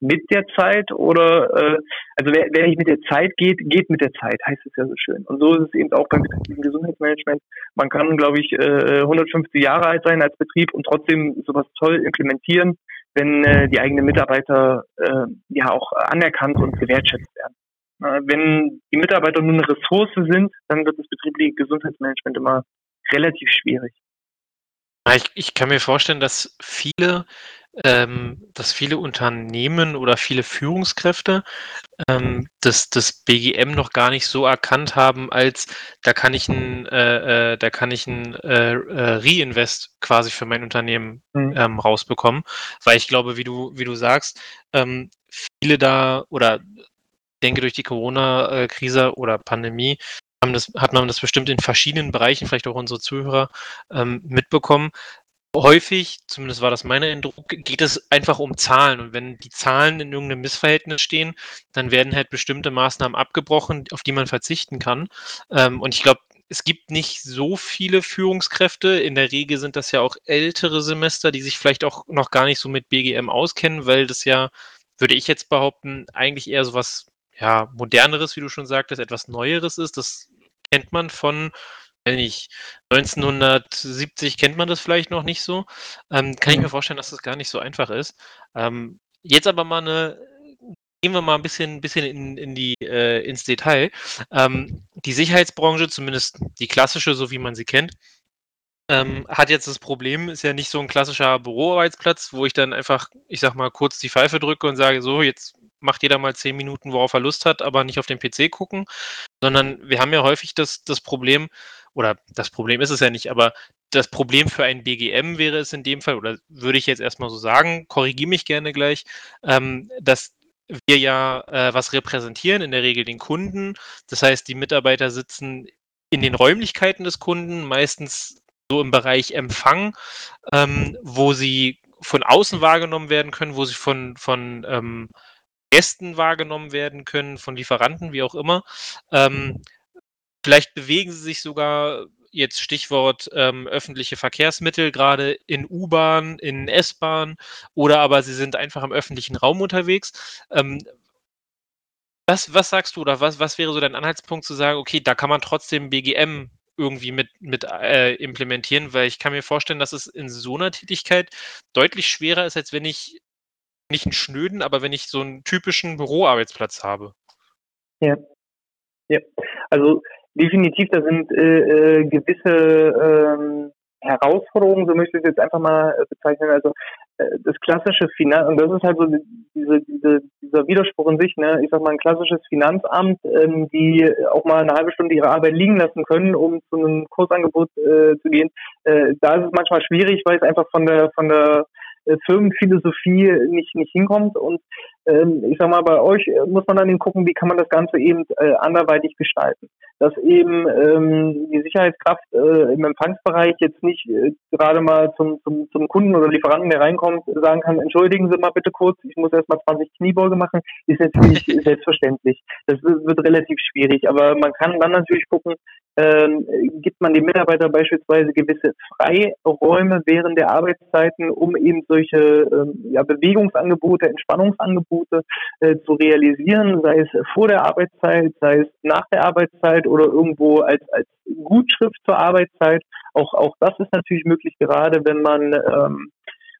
S4: mit der Zeit oder äh, also wer, wer nicht mit der Zeit geht, geht mit der Zeit, heißt es ja so schön. Und so ist es eben auch beim Gesundheitsmanagement. Man kann, glaube ich, äh, 150 Jahre alt sein als Betrieb und trotzdem sowas toll implementieren, wenn äh, die eigenen Mitarbeiter äh, ja auch anerkannt und gewertschätzt werden. Äh, wenn die Mitarbeiter nur eine Ressource sind, dann wird das betriebliche Gesundheitsmanagement immer relativ schwierig.
S3: Ich, ich kann mir vorstellen, dass viele, ähm, dass viele Unternehmen oder viele Führungskräfte ähm, das, das BGM noch gar nicht so erkannt haben, als da kann ich ein, äh, äh, da kann ich ein äh, äh, Reinvest quasi für mein Unternehmen mhm. ähm, rausbekommen. Weil ich glaube, wie du, wie du sagst, ähm, viele da oder denke, durch die Corona-Krise oder Pandemie das, hat man das bestimmt in verschiedenen Bereichen, vielleicht auch unsere Zuhörer, ähm, mitbekommen. Häufig, zumindest war das mein Eindruck, geht es einfach um Zahlen. Und wenn die Zahlen in irgendeinem Missverhältnis stehen, dann werden halt bestimmte Maßnahmen abgebrochen, auf die man verzichten kann. Ähm, und ich glaube, es gibt nicht so viele Führungskräfte. In der Regel sind das ja auch ältere Semester, die sich vielleicht auch noch gar nicht so mit BGM auskennen, weil das ja, würde ich jetzt behaupten, eigentlich eher so was ja, moderneres, wie du schon sagtest, etwas Neueres ist. Das kennt man von, wenn ich 1970 kennt man das vielleicht noch nicht so. Ähm, kann ich mir mhm. vorstellen, dass das gar nicht so einfach ist. Ähm, jetzt aber mal eine, gehen wir mal ein bisschen, bisschen in, in die, äh, ins Detail. Ähm, die Sicherheitsbranche, zumindest die klassische, so wie man sie kennt, ähm, hat jetzt das Problem, ist ja nicht so ein klassischer Büroarbeitsplatz, wo ich dann einfach, ich sag mal, kurz die Pfeife drücke und sage, so, jetzt macht jeder mal zehn Minuten, worauf er Lust hat, aber nicht auf den PC gucken, sondern wir haben ja häufig das, das Problem, oder das Problem ist es ja nicht, aber das Problem für ein BGM wäre es in dem Fall, oder würde ich jetzt erstmal so sagen, korrigiere mich gerne gleich, ähm, dass wir ja äh, was repräsentieren, in der Regel den Kunden. Das heißt, die Mitarbeiter sitzen in den Räumlichkeiten des Kunden, meistens so im Bereich Empfang, ähm, wo sie von außen wahrgenommen werden können, wo sie von, von ähm, Gästen wahrgenommen werden können, von Lieferanten, wie auch immer. Ähm, vielleicht bewegen sie sich sogar, jetzt Stichwort ähm, öffentliche Verkehrsmittel, gerade in U-Bahn, in S-Bahn oder aber sie sind einfach im öffentlichen Raum unterwegs. Ähm, was, was sagst du oder was, was wäre so dein Anhaltspunkt zu sagen, okay, da kann man trotzdem BGM irgendwie mit, mit äh, implementieren, weil ich kann mir vorstellen, dass es in so einer Tätigkeit deutlich schwerer ist, als wenn ich nicht einen schnöden, aber wenn ich so einen typischen Büroarbeitsplatz habe.
S4: Ja. Ja. Also definitiv, da sind äh, äh gewisse ähm, Herausforderung, so möchte ich es jetzt einfach mal äh, bezeichnen, also äh, das klassische Finanz, und das ist halt so diese, diese, dieser Widerspruch in sich, ne? ich sag mal ein klassisches Finanzamt, ähm, die auch mal eine halbe Stunde ihre Arbeit liegen lassen können, um zu einem Kursangebot äh, zu gehen. Äh, da ist es manchmal schwierig, weil es einfach von der von der äh, Firmenphilosophie nicht, nicht hinkommt. Und ähm, ich sag mal, bei euch äh, muss man dann eben gucken, wie kann man das Ganze eben äh, anderweitig gestalten. Dass eben ähm, die Sicherheitskraft äh, im Empfangsbereich jetzt nicht äh, gerade mal zum, zum, zum Kunden oder Lieferanten, der reinkommt, sagen kann, entschuldigen Sie mal bitte kurz, ich muss erst mal 20 Kniebeuge machen, ist nicht selbstverständlich. Das wird relativ schwierig. Aber man kann dann natürlich gucken, ähm, gibt man dem Mitarbeiter beispielsweise gewisse Freiräume während der Arbeitszeiten, um eben solche ähm, ja, Bewegungsangebote, Entspannungsangebote äh, zu realisieren, sei es vor der Arbeitszeit, sei es nach der Arbeitszeit oder irgendwo als, als Gutschrift zur Arbeitszeit. Auch, auch das ist natürlich möglich, gerade wenn man ähm,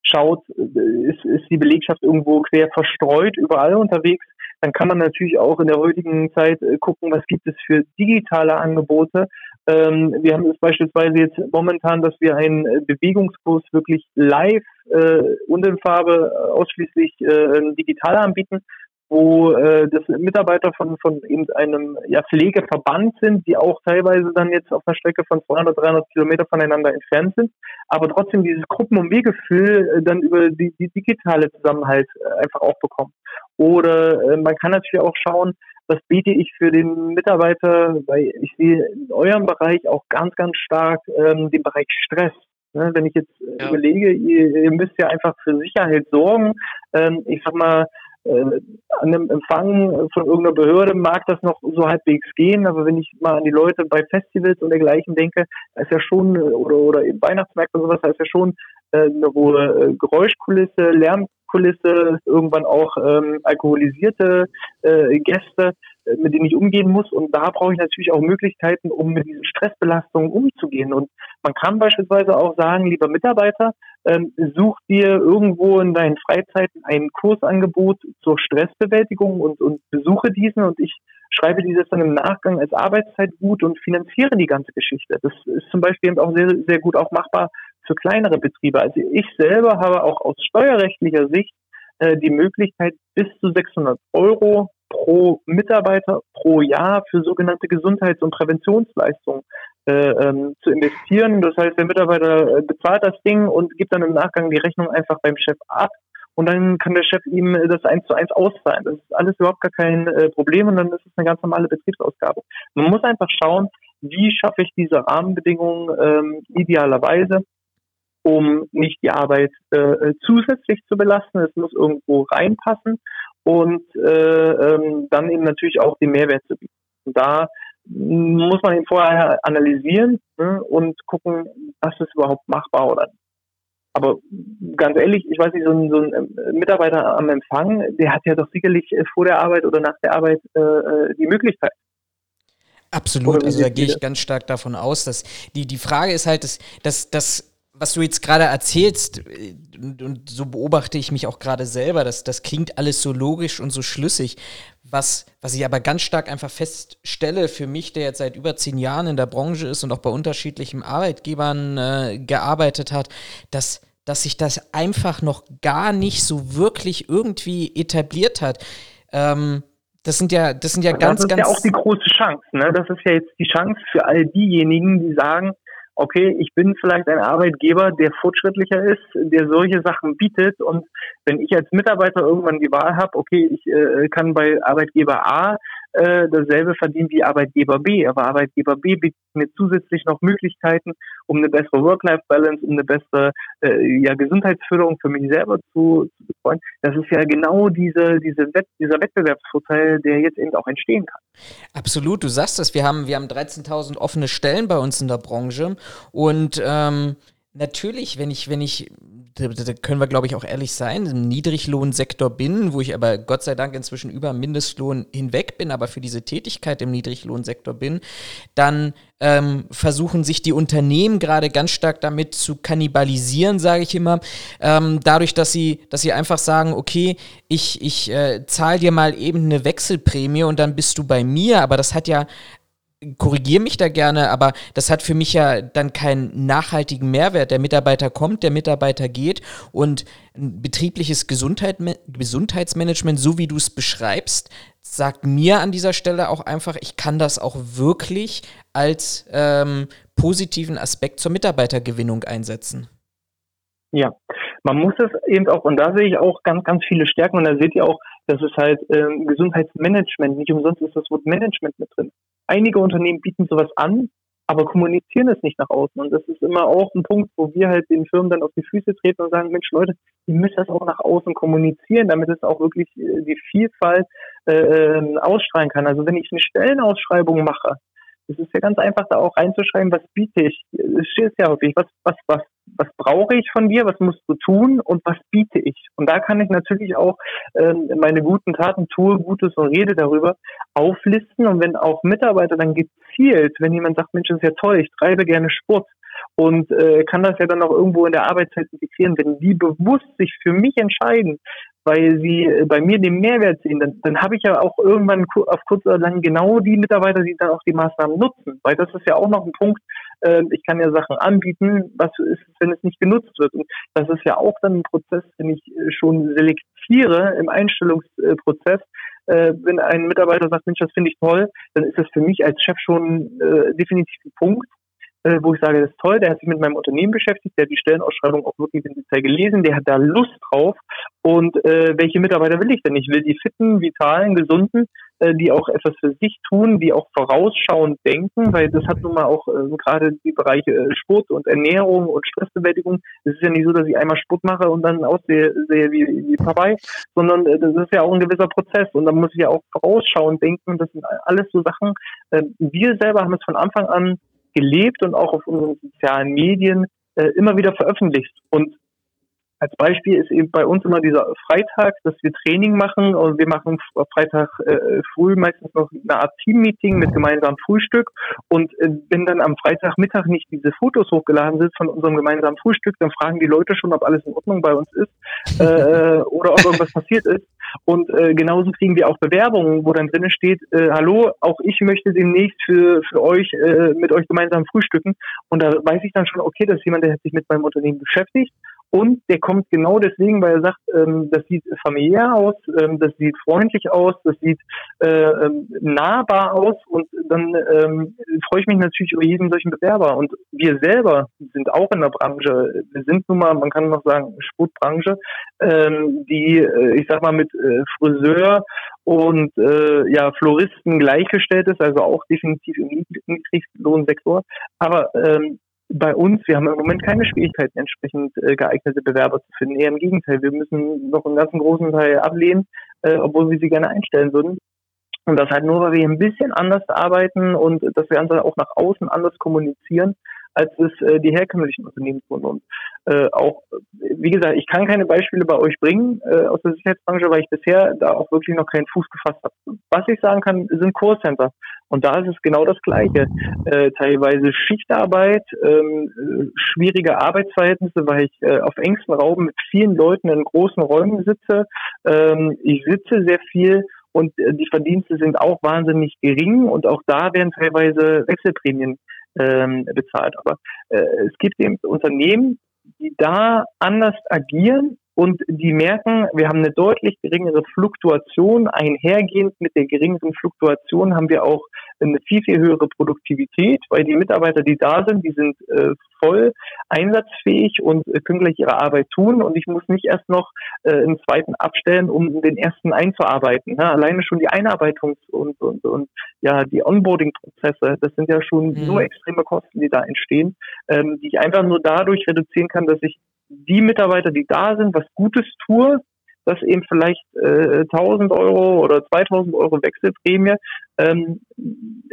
S4: schaut, äh, ist, ist die Belegschaft irgendwo quer verstreut, überall unterwegs dann kann man natürlich auch in der heutigen Zeit äh, gucken, was gibt es für digitale Angebote. Ähm, wir haben es beispielsweise jetzt momentan, dass wir einen äh, Bewegungskurs wirklich live äh, und in Farbe äh, ausschließlich äh, digital anbieten wo äh, das Mitarbeiter von, von eben einem ja, Pflegeverband sind, die auch teilweise dann jetzt auf einer Strecke von 200, 300 Kilometer voneinander entfernt sind, aber trotzdem dieses Gruppen- und Wegefühl äh, dann über die, die digitale Zusammenhalt äh, einfach auch bekommen. Oder äh, man kann natürlich auch schauen, was biete ich für den Mitarbeiter, weil ich sehe in eurem Bereich auch ganz, ganz stark ähm, den Bereich Stress. Ne, wenn ich jetzt äh, ja. überlege, ihr, ihr müsst ja einfach für Sicherheit sorgen. Ähm, ich sag mal, äh, an einem Empfang von irgendeiner Behörde mag das noch so halbwegs gehen, aber wenn ich mal an die Leute bei Festivals und dergleichen denke, da ist ja schon, oder, oder eben Weihnachtsmärkte und sowas, da ist ja schon äh, eine hohe äh, Geräuschkulisse, Lärmkulisse, irgendwann auch ähm, alkoholisierte äh, Gäste, äh, mit denen ich umgehen muss. Und da brauche ich natürlich auch Möglichkeiten, um mit diesen Stressbelastungen umzugehen. Und man kann beispielsweise auch sagen, lieber Mitarbeiter, ähm, such dir irgendwo in deinen Freizeiten ein Kursangebot zur Stressbewältigung und, und besuche diesen und ich schreibe dieses dann im Nachgang als Arbeitszeit gut und finanziere die ganze Geschichte. Das ist zum Beispiel eben auch sehr, sehr gut auch machbar für kleinere Betriebe. Also ich selber habe auch aus steuerrechtlicher Sicht äh, die Möglichkeit, bis zu 600 Euro pro Mitarbeiter pro Jahr für sogenannte Gesundheits- und Präventionsleistungen äh, ähm, zu investieren. Das heißt, der Mitarbeiter äh, bezahlt das Ding und gibt dann im Nachgang die Rechnung einfach beim Chef ab und dann kann der Chef ihm das eins zu eins auszahlen. Das ist alles überhaupt gar kein äh, Problem und dann ist es eine ganz normale Betriebsausgabe. Man muss einfach schauen, wie schaffe ich diese Rahmenbedingungen ähm, idealerweise, um nicht die Arbeit äh, zusätzlich zu belasten. Es muss irgendwo reinpassen und äh, ähm, dann eben natürlich auch den Mehrwert zu bieten. Und da muss man ihn vorher analysieren ne, und gucken, was ist überhaupt machbar oder nicht. Aber ganz ehrlich, ich weiß nicht, so ein, so ein äh, Mitarbeiter am Empfang, der hat ja doch sicherlich äh, vor der Arbeit oder nach der Arbeit äh, äh die Möglichkeit.
S2: Absolut, also da gehe ich ganz stark davon aus, dass die, die Frage ist halt, dass, dass, dass was du jetzt gerade erzählst, und, und, so beobachte ich mich auch gerade selber, dass das klingt alles so logisch und so schlüssig. Was, was ich aber ganz stark einfach feststelle für mich, der jetzt seit über zehn Jahren in der Branche ist und auch bei unterschiedlichen Arbeitgebern äh, gearbeitet hat, dass, dass sich das einfach noch gar nicht so wirklich irgendwie etabliert hat. Ähm, das sind ja, das sind ja ganz, ganz.
S4: Das ist ja auch die große Chance, ne? Das ist ja jetzt die Chance für all diejenigen, die sagen, okay, ich bin vielleicht ein Arbeitgeber, der fortschrittlicher ist, der solche Sachen bietet. Und wenn ich als Mitarbeiter irgendwann die Wahl habe, okay, ich äh, kann bei Arbeitgeber A äh, dasselbe verdienen wie Arbeitgeber B, aber Arbeitgeber B bietet mir zusätzlich noch Möglichkeiten, um eine bessere Work-Life-Balance, um eine bessere äh, ja, Gesundheitsförderung für mich selber zu, zu betreuen. Das ist ja genau diese, diese Wett dieser Wettbewerbsvorteil, der jetzt eben auch entstehen kann.
S2: Absolut, du sagst das, wir haben, wir haben 13.000 offene Stellen bei uns in der Branche und ähm, natürlich, wenn ich, wenn ich da, da können wir, glaube ich, auch ehrlich sein, im Niedriglohnsektor bin, wo ich aber Gott sei Dank inzwischen über Mindestlohn hinweg bin, aber für diese Tätigkeit im Niedriglohnsektor bin, dann ähm, versuchen sich die Unternehmen gerade ganz stark damit zu kannibalisieren, sage ich immer, ähm, dadurch, dass sie, dass sie einfach sagen, okay, ich, ich äh, zahle dir mal eben eine Wechselprämie und dann bist du bei mir, aber das hat ja korrigiere mich da gerne, aber das hat für mich ja dann keinen nachhaltigen Mehrwert. Der Mitarbeiter kommt, der Mitarbeiter geht und ein betriebliches Gesundheit, Gesundheitsmanagement, so wie du es beschreibst, sagt mir an dieser Stelle auch einfach, ich kann das auch wirklich als ähm, positiven Aspekt zur Mitarbeitergewinnung einsetzen.
S4: Ja, man muss es eben auch, und da sehe ich auch ganz, ganz viele Stärken, und da seht ihr auch, das ist halt ähm, Gesundheitsmanagement, nicht umsonst ist das Wort Management mit drin. Einige Unternehmen bieten sowas an, aber kommunizieren es nicht nach außen. Und das ist immer auch ein Punkt, wo wir halt den Firmen dann auf die Füße treten und sagen, Mensch Leute, ihr müsst das auch nach außen kommunizieren, damit es auch wirklich äh, die Vielfalt äh, ähm, ausstrahlen kann. Also wenn ich eine Stellenausschreibung mache, es ist ja ganz einfach, da auch reinzuschreiben, was biete ich. Es steht ja häufig, was, was, was, was brauche ich von dir, was musst du tun und was biete ich. Und da kann ich natürlich auch ähm, meine guten Taten tue, Gutes und rede darüber auflisten. Und wenn auch Mitarbeiter dann gezielt, wenn jemand sagt, Mensch, das ist ja toll, ich treibe gerne Sport, und äh, kann das ja dann auch irgendwo in der Arbeitszeit integrieren. Wenn die bewusst sich für mich entscheiden, weil sie äh, bei mir den Mehrwert sehen, dann, dann habe ich ja auch irgendwann auf kurz oder lang genau die Mitarbeiter, die dann auch die Maßnahmen nutzen. Weil das ist ja auch noch ein Punkt, äh, ich kann ja Sachen anbieten, was ist, wenn es nicht genutzt wird. Und das ist ja auch dann ein Prozess, den ich äh, schon selektiere im Einstellungsprozess. Äh, wenn ein Mitarbeiter sagt, Mensch, das finde ich toll, dann ist das für mich als Chef schon äh, definitiv ein Punkt, äh, wo ich sage, das ist toll, der hat sich mit meinem Unternehmen beschäftigt, der hat die Stellenausschreibung auch wirklich im Detail gelesen, der hat da Lust drauf. Und äh, welche Mitarbeiter will ich denn? Ich will die fitten, vitalen, gesunden, äh, die auch etwas für sich tun, die auch vorausschauend denken, weil das hat nun mal auch äh, gerade die Bereiche äh, Sport und Ernährung und Stressbewältigung. Es ist ja nicht so, dass ich einmal Sport mache und dann aussehe sehe wie, wie Papay, sondern äh, das ist ja auch ein gewisser Prozess und da muss ich ja auch vorausschauend denken. Das sind alles so Sachen. Äh, wir selber haben es von Anfang an gelebt und auch auf unseren sozialen Medien immer wieder veröffentlicht. Und als Beispiel ist eben bei uns immer dieser Freitag, dass wir Training machen und wir machen Freitag äh, früh meistens noch eine Art Teammeeting mit gemeinsamem Frühstück und äh, wenn dann am Freitagmittag nicht diese Fotos hochgeladen sind von unserem gemeinsamen Frühstück, dann fragen die Leute schon, ob alles in Ordnung bei uns ist äh, oder ob irgendwas passiert ist. Und äh, genauso kriegen wir auch Bewerbungen, wo dann drinnen steht, äh, hallo, auch ich möchte demnächst für, für euch äh, mit euch gemeinsam frühstücken. Und da weiß ich dann schon, okay, das ist jemand, der hat sich mit meinem Unternehmen beschäftigt und der kommt genau deswegen, weil er sagt, ähm, das sieht familiär aus, ähm, das sieht freundlich aus, das sieht äh, ähm, nahbar aus. Und dann ähm, freue ich mich natürlich über jeden solchen Bewerber. Und wir selber sind auch in der Branche. Wir sind nun mal, man kann noch sagen, Sportbranche, ähm, die, äh, ich sag mal, mit äh, Friseur und äh, ja Floristen gleichgestellt ist, also auch definitiv im Niedriglohnsektor. Aber ähm, bei uns, wir haben im Moment keine Schwierigkeiten, entsprechend äh, geeignete Bewerber zu finden. Eher im Gegenteil, wir müssen noch einen ganzen großen Teil ablehnen, äh, obwohl wir sie gerne einstellen würden. Und das halt nur, weil wir ein bisschen anders arbeiten und das Ganze auch nach außen anders kommunizieren als es äh, die herkömmlichen Unternehmen tun. Und äh, auch, wie gesagt, ich kann keine Beispiele bei euch bringen äh, aus der Sicherheitsbranche, weil ich bisher da auch wirklich noch keinen Fuß gefasst habe. Was ich sagen kann, sind Callcenter. Und da ist es genau das Gleiche. Äh, teilweise Schichtarbeit, ähm, schwierige Arbeitsverhältnisse, weil ich äh, auf engstem Raum mit vielen Leuten in großen Räumen sitze. Ähm, ich sitze sehr viel und äh, die Verdienste sind auch wahnsinnig gering und auch da werden teilweise Wechselprämien ähm, bezahlt. Aber äh, es gibt eben Unternehmen, die da anders agieren und die merken, wir haben eine deutlich geringere Fluktuation. Einhergehend mit der geringeren Fluktuation haben wir auch eine viel, viel höhere Produktivität, weil die Mitarbeiter, die da sind, die sind äh, voll einsatzfähig und äh, können gleich ihre Arbeit tun und ich muss nicht erst noch äh, einen zweiten abstellen, um den ersten einzuarbeiten. Ja, alleine schon die Einarbeitungs- und, und, und ja, die Onboarding-Prozesse, das sind ja schon mhm. so extreme Kosten, die da entstehen, ähm, die ich einfach nur dadurch reduzieren kann, dass ich die Mitarbeiter, die da sind, was Gutes tue, dass eben vielleicht äh, 1000 Euro oder 2000 Euro Wechselprämie, ähm,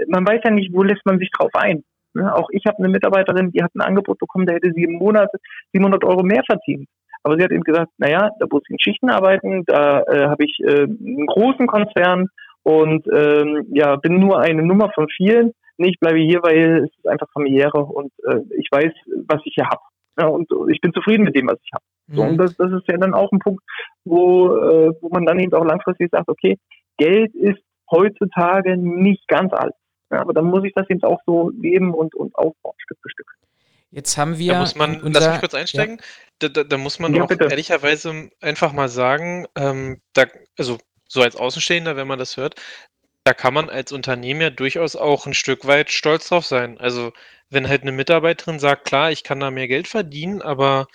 S4: man weiß ja nicht, wo lässt man sich drauf ein. Ne? Auch ich habe eine Mitarbeiterin, die hat ein Angebot bekommen, da hätte sie im Monat 700 Euro mehr verdient. Aber sie hat eben gesagt, naja, da muss ich in Schichten arbeiten, da äh, habe ich äh, einen großen Konzern und ähm, ja, bin nur eine Nummer von vielen. Nee, ich bleibe hier, weil es ist einfach familiäre und äh, ich weiß, was ich hier habe. Ja, und ich bin zufrieden mit dem, was ich habe. So, mhm. und das, das ist ja dann auch ein Punkt, wo, äh, wo man dann eben auch langfristig sagt, okay, Geld ist heutzutage nicht ganz alles. Ne? Aber dann muss ich das eben auch so leben und, und aufbauen, Stück für Stück.
S2: Jetzt haben wir.
S3: Da muss man,
S2: unser,
S3: lass mich kurz einsteigen. Ja. Da, da, da, muss man ja, auch bitte. ehrlicherweise einfach mal sagen, ähm, da, also so als Außenstehender, wenn man das hört, da kann man als Unternehmen ja durchaus auch ein Stück weit stolz drauf sein. Also wenn halt eine Mitarbeiterin sagt, klar, ich kann da mehr Geld verdienen, aber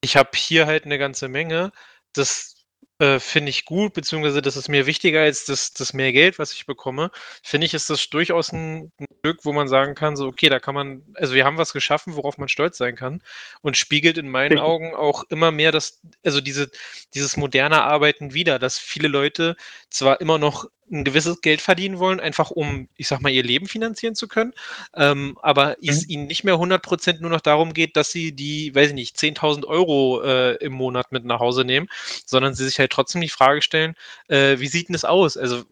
S3: ich habe hier halt eine ganze Menge, das äh, finde ich gut, beziehungsweise das ist mir wichtiger als das, das mehr Geld, was ich bekomme. Finde ich, ist das durchaus ein, ein Stück, wo man sagen kann, so, okay, da kann man, also wir haben was geschaffen, worauf man stolz sein kann und spiegelt in meinen Augen auch immer mehr das, also diese, dieses moderne Arbeiten wieder, dass viele Leute zwar immer noch ein gewisses Geld verdienen wollen, einfach um, ich sag mal, ihr Leben finanzieren zu können, ähm, aber mhm. es ihnen nicht mehr 100% nur noch darum geht, dass sie die, weiß ich nicht, 10.000 Euro äh, im Monat mit nach Hause nehmen, sondern sie sich halt trotzdem die Frage stellen, äh, wie sieht denn das aus? Also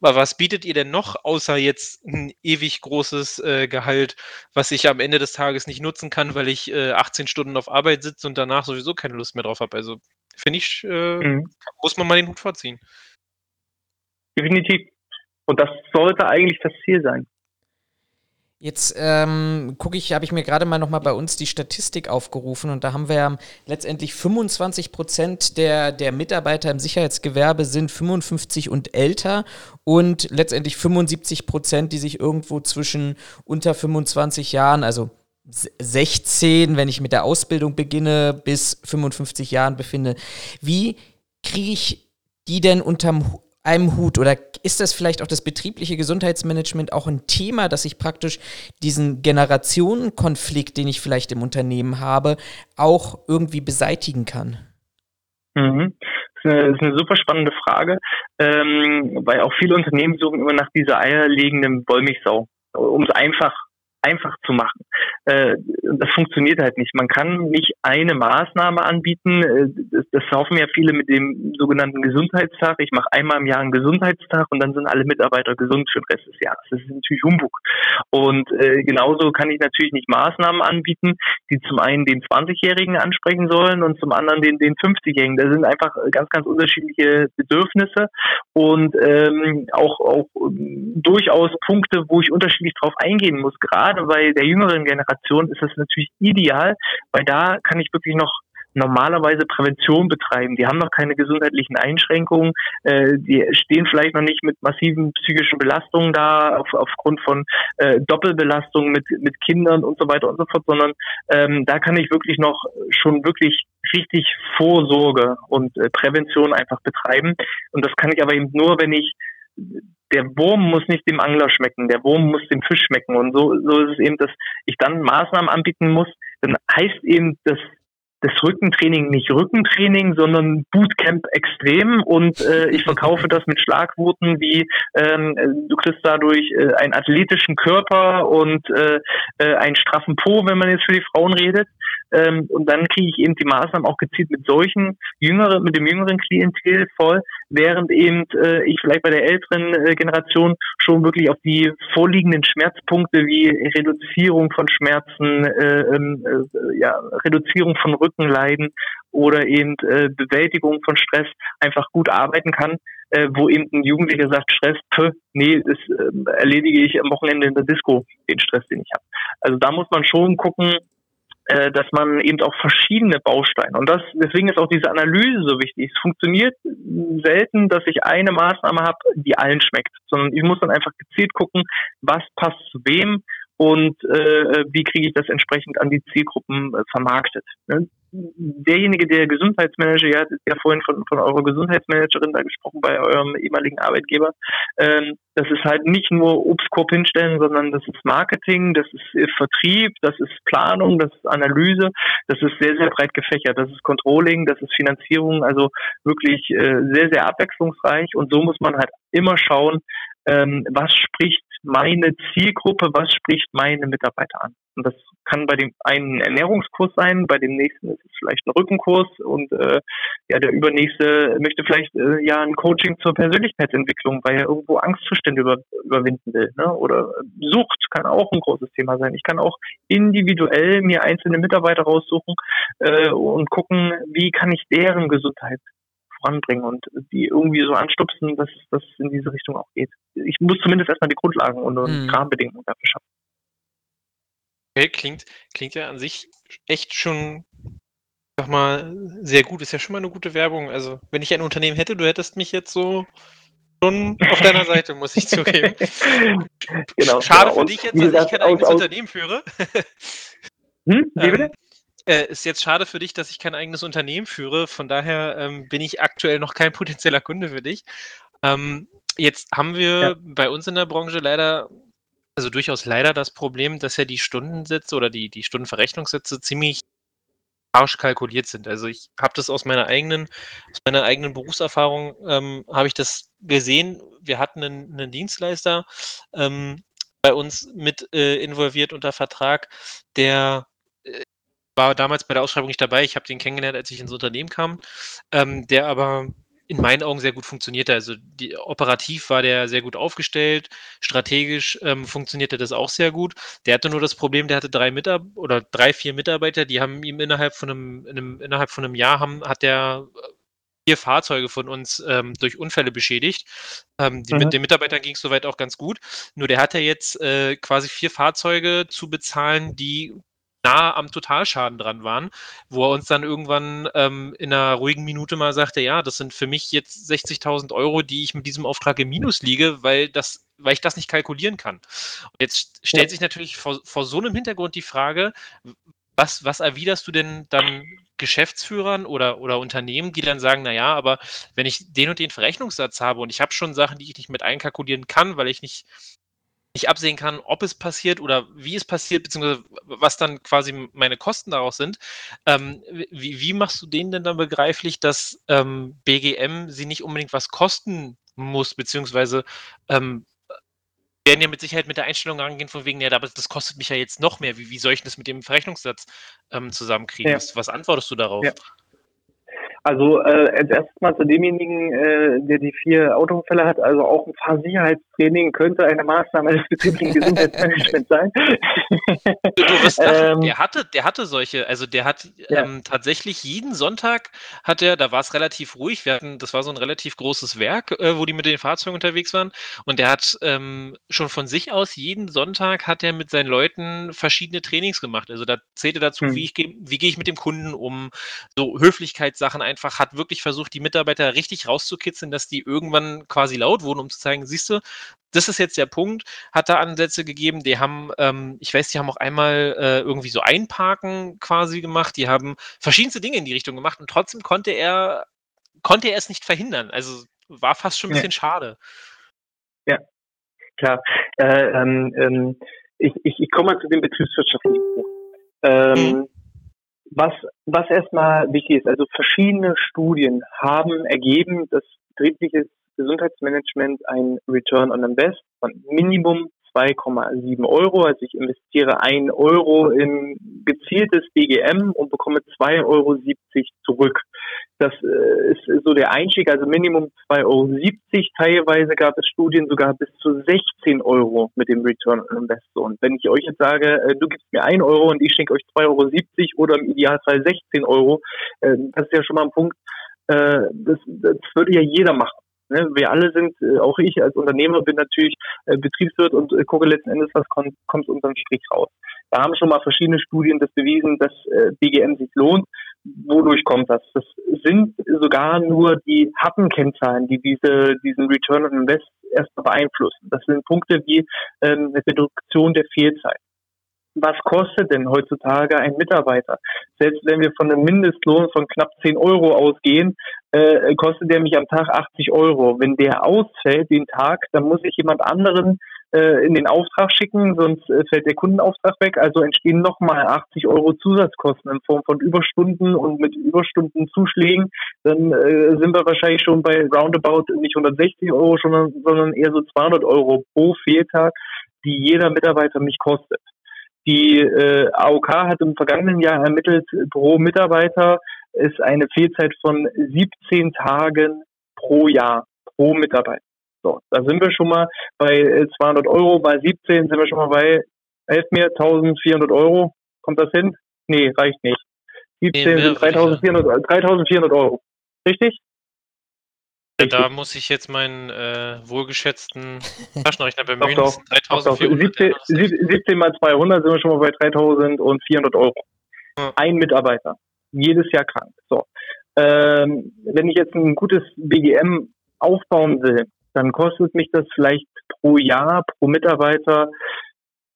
S3: was bietet ihr denn noch, außer jetzt ein ewig großes äh, Gehalt, was ich am Ende des Tages nicht nutzen kann, weil ich äh, 18 Stunden auf Arbeit sitze und danach sowieso keine Lust mehr drauf habe? Also finde ich, äh, mhm. muss man mal den Hut vorziehen.
S4: Definitiv. Und das sollte eigentlich das Ziel sein.
S2: Jetzt ähm, gucke ich, habe ich mir gerade mal nochmal bei uns die Statistik aufgerufen und da haben wir letztendlich 25 Prozent der, der Mitarbeiter im Sicherheitsgewerbe sind 55 und älter und letztendlich 75 Prozent, die sich irgendwo zwischen unter 25 Jahren, also 16, wenn ich mit der Ausbildung beginne, bis 55 Jahren befinde. Wie kriege ich die denn unterm einem Hut? Oder ist das vielleicht auch das betriebliche Gesundheitsmanagement auch ein Thema, dass ich praktisch diesen Generationenkonflikt, den ich vielleicht im Unternehmen habe, auch irgendwie beseitigen kann?
S4: Mhm. Das ist eine, das ist eine super spannende Frage, ähm, weil auch viele Unternehmen suchen immer nach dieser eierlegenden Wollmilchsau, um es einfach einfach zu machen. Äh, das funktioniert halt nicht. Man kann nicht eine Maßnahme anbieten. Äh, das, hoffen ja viele mit dem sogenannten Gesundheitstag. Ich mache einmal im Jahr einen Gesundheitstag und dann sind alle Mitarbeiter gesund für den Rest des Jahres. Das ist natürlich Humbug. Und äh, genauso kann ich natürlich nicht Maßnahmen anbieten, die zum einen den 20-Jährigen ansprechen sollen und zum anderen den, den 50-Jährigen. Da sind einfach ganz, ganz unterschiedliche Bedürfnisse und ähm, auch, auch durchaus Punkte, wo ich unterschiedlich drauf eingehen muss. Gerade bei der jüngeren Generation ist das natürlich ideal, weil da kann ich wirklich noch normalerweise Prävention betreiben. Die haben noch keine gesundheitlichen Einschränkungen, äh, die stehen vielleicht noch nicht mit massiven psychischen Belastungen da, auf, aufgrund von äh, Doppelbelastungen mit, mit Kindern und so weiter und so fort, sondern ähm, da kann ich wirklich noch schon wirklich richtig Vorsorge und äh, Prävention einfach betreiben. Und das kann ich aber eben nur, wenn ich der Wurm muss nicht dem Angler schmecken, der Wurm muss dem Fisch schmecken. Und so, so ist es eben, dass ich dann Maßnahmen anbieten muss. Dann heißt eben das das Rückentraining nicht Rückentraining, sondern Bootcamp extrem und äh, ich verkaufe das mit Schlagworten wie ähm, du kriegst dadurch äh, einen athletischen Körper und äh, äh, einen straffen Po, wenn man jetzt für die Frauen redet. Ähm, und dann kriege ich eben die Maßnahmen auch gezielt mit solchen jüngeren, mit dem jüngeren Klientel voll, während eben äh, ich vielleicht bei der älteren äh, Generation schon wirklich auf die vorliegenden Schmerzpunkte wie Reduzierung von Schmerzen, äh, ähm, äh, ja, Reduzierung von Rückenleiden oder eben äh, Bewältigung von Stress einfach gut arbeiten kann, äh, wo eben ein Jugendlicher sagt, Stress, pö, nee, das äh, erledige ich am Wochenende in der Disco, den Stress, den ich habe. Also da muss man schon gucken, äh, dass man eben auch verschiedene Bausteine und das deswegen ist auch diese Analyse so wichtig. Es funktioniert selten, dass ich eine Maßnahme habe, die allen schmeckt, sondern ich muss dann einfach gezielt gucken, was passt zu wem und äh, wie kriege ich das entsprechend an die Zielgruppen äh, vermarktet. Ne? derjenige, der Gesundheitsmanager, ja, ist ja vorhin von, von eurer Gesundheitsmanagerin da gesprochen bei eurem ehemaligen Arbeitgeber, ähm, das ist halt nicht nur Obstkorb hinstellen, sondern das ist Marketing, das ist Vertrieb, das ist Planung, das ist Analyse, das ist sehr, sehr breit gefächert, das ist Controlling, das ist Finanzierung, also wirklich äh, sehr, sehr abwechslungsreich und so muss man halt immer schauen, ähm, was spricht meine Zielgruppe, was spricht meine Mitarbeiter an. Und das kann bei dem einen ein Ernährungskurs sein, bei dem nächsten ist es vielleicht ein Rückenkurs und äh, ja, der übernächste möchte vielleicht äh, ja ein Coaching zur Persönlichkeitsentwicklung, weil er irgendwo Angstzustände über, überwinden will. Ne? Oder Sucht kann auch ein großes Thema sein. Ich kann auch individuell mir einzelne Mitarbeiter raussuchen äh, und gucken, wie kann ich deren Gesundheit voranbringen und die irgendwie so anstupsen, dass das in diese Richtung auch geht. Ich muss zumindest erstmal die Grundlagen und, und
S2: Mhm.
S4: Rahmenbedingungen dafür schaffen.
S3: Okay, klingt, klingt ja an sich echt schon, sag mal, sehr gut. Ist ja schon mal eine gute Werbung. Also, wenn ich ein Unternehmen hätte, du hättest mich jetzt so schon auf deiner Seite, muss ich zugeben.
S4: Genau.
S3: Schade
S4: genau.
S3: für dich jetzt, dass ich kein eigenes
S4: aus-
S3: Unternehmen führe.
S4: Hm? Wie bitte?
S3: Äh, ist jetzt schade für dich, dass ich kein eigenes Unternehmen führe. Von daher ähm, bin ich aktuell noch kein potenzieller Kunde für dich. Ähm, jetzt haben wir
S4: Ja.
S3: bei uns in der Branche leider, also durchaus leider das Problem, dass ja die Stundensätze oder die, die Stundenverrechnungssätze ziemlich harsch kalkuliert sind. Also ich habe das aus meiner eigenen, aus meiner eigenen Berufserfahrung ähm, habe ich das gesehen. Wir hatten einen, einen Dienstleister ähm, bei uns mit äh, involviert unter Vertrag, der war damals bei der Ausschreibung nicht dabei. Ich habe den kennengelernt, als ich ins Unternehmen kam, ähm, der aber in meinen Augen sehr gut funktionierte. Also die, operativ war der sehr gut aufgestellt, strategisch ähm, funktionierte das auch sehr gut. Der hatte nur das Problem, der hatte drei Mitarbeiter oder drei, vier Mitarbeiter, die haben ihm innerhalb von einem, in einem innerhalb von einem Jahr haben, hat der äh, vier Fahrzeuge von uns ähm, durch Unfälle beschädigt. Ähm, die,
S4: Mhm.
S3: Mit den Mitarbeitern ging es soweit auch ganz gut. Nur der hat ja jetzt äh, quasi vier Fahrzeuge zu bezahlen, die nah am Totalschaden dran waren, wo er uns dann irgendwann ähm, in einer ruhigen Minute mal sagte, ja, das sind für mich jetzt 60.000 Euro, die ich mit diesem Auftrag im Minus liege, weil das, weil ich das nicht kalkulieren kann. Und jetzt stellt sich natürlich vor, vor so einem Hintergrund die Frage, was, was erwiderst du denn dann Geschäftsführern oder, oder Unternehmen, die dann sagen, naja, aber wenn ich den und den Verrechnungssatz habe und ich habe schon Sachen, die ich nicht mit einkalkulieren kann, weil ich nicht, nicht absehen kann, ob es passiert oder wie es passiert, beziehungsweise was dann quasi meine Kosten daraus sind, ähm, wie, wie machst du denen denn dann begreiflich, dass ähm, BGM sie nicht unbedingt was kosten muss, beziehungsweise ähm, werden ja mit Sicherheit mit der Einstellung rangehen, von wegen, ja, aber das kostet mich ja jetzt noch mehr. Wie, wie soll ich das mit dem Verrechnungssatz ähm, zusammenkriegen?
S4: Ja.
S3: Was, was antwortest du darauf?
S4: Ja. Also äh, als erstes mal zu demjenigen, äh, der die vier Autounfälle hat, also auch ein Fahrsicherheitstraining könnte eine Maßnahme des betrieblichen Gesundheitsmanagements sein.
S3: Du, wirst lachen,
S4: Ähm,
S3: der hatte, der hatte solche, also der hat
S4: Ja.
S3: ähm, tatsächlich jeden Sonntag hat er, da war es relativ ruhig, wir hatten, das war so ein relativ großes Werk, äh, wo die mit den Fahrzeugen unterwegs waren und der hat ähm, schon von sich aus jeden Sonntag hat er mit seinen Leuten verschiedene Trainings gemacht. Also da zählte dazu,
S4: Hm.
S3: wie ich wie gehe ich mit dem Kunden um, so Höflichkeitssachen einfach, hat wirklich versucht, die Mitarbeiter richtig rauszukitzeln, dass die irgendwann quasi laut wurden, um zu zeigen, siehst du, das ist jetzt der Punkt, hat da Ansätze gegeben, die haben, ähm, ich weiß, die haben auch einmal äh, irgendwie so Einparken quasi gemacht, die haben verschiedenste Dinge in die Richtung gemacht und trotzdem konnte er, konnte er es nicht verhindern. Also war fast schon ein bisschen schade.
S4: Klar. Äh, ähm, ähm, ich, ich, ich komme mal zu dem betriebswirtschaftlichen. Ähm, was, was erstmal wichtig ist, also verschiedene Studien haben ergeben, dass betriebliches Gesundheitsmanagement ein Return on Invest von Minimum 2,7 Euro. Also ich investiere 1 Euro in gezieltes BGM und bekomme 2,70 Euro zurück. Das äh, ist so der Einstieg, also Minimum 2,70 Euro. Teilweise gab es Studien sogar bis zu 16 Euro mit dem Return on Invest. Und wenn ich euch jetzt sage, äh, du gibst mir 1 Euro und ich schenke euch 2,70 Euro oder im Idealfall 16 Euro, äh, das ist ja schon mal ein Punkt, äh, das, das würde ja jeder machen. Ne? Wir alle sind, auch ich als Unternehmer bin natürlich Betriebswirt und gucke letzten Endes, was kommt, kommt unterm Strich raus. Da haben schon mal verschiedene Studien das bewiesen, dass BGM sich lohnt. Wodurch kommt das? Das sind sogar nur die harten Kennzahlen, die diese, diesen Return on Invest erstmal beeinflussen. Das sind Punkte wie ähm, eine Reduktion der Fehlzeit. Was kostet denn heutzutage ein Mitarbeiter? Selbst wenn wir von einem Mindestlohn von knapp 10 Euro ausgehen, äh, kostet der mich am Tag 80 Euro. Wenn der ausfällt den Tag, dann muss ich jemand anderen äh, in den Auftrag schicken, sonst äh, fällt der Kundenauftrag weg. Also entstehen nochmal 80 Euro Zusatzkosten in Form von Überstunden und mit Überstundenzuschlägen. Dann äh, sind wir wahrscheinlich schon bei roundabout nicht 160 Euro, sondern, sondern eher so 200 Euro pro Fehltag, die jeder Mitarbeiter mich kostet. Die äh, AOK hat im vergangenen Jahr ermittelt, pro Mitarbeiter ist eine Fehlzeit von 17 Tagen pro Jahr, pro Mitarbeiter. So, da sind wir schon mal bei äh, 200 Euro, bei 17 sind wir schon mal bei, helf mir, 1400 Euro. Kommt das hin? Nee, reicht nicht. 17
S3: Nee,
S4: sind 3400, 3400 Euro. Richtig?
S3: Ja, da muss ich jetzt meinen äh, wohlgeschätzten Taschenrechner bemühen.
S4: Doch, doch. 3400. 17, 17 mal 200 sind wir schon mal bei 3400 Euro. Ja. Ein Mitarbeiter. Jedes Jahr krank. So. Ähm, wenn ich jetzt ein gutes BGM aufbauen will, dann kostet mich das vielleicht pro Jahr, pro Mitarbeiter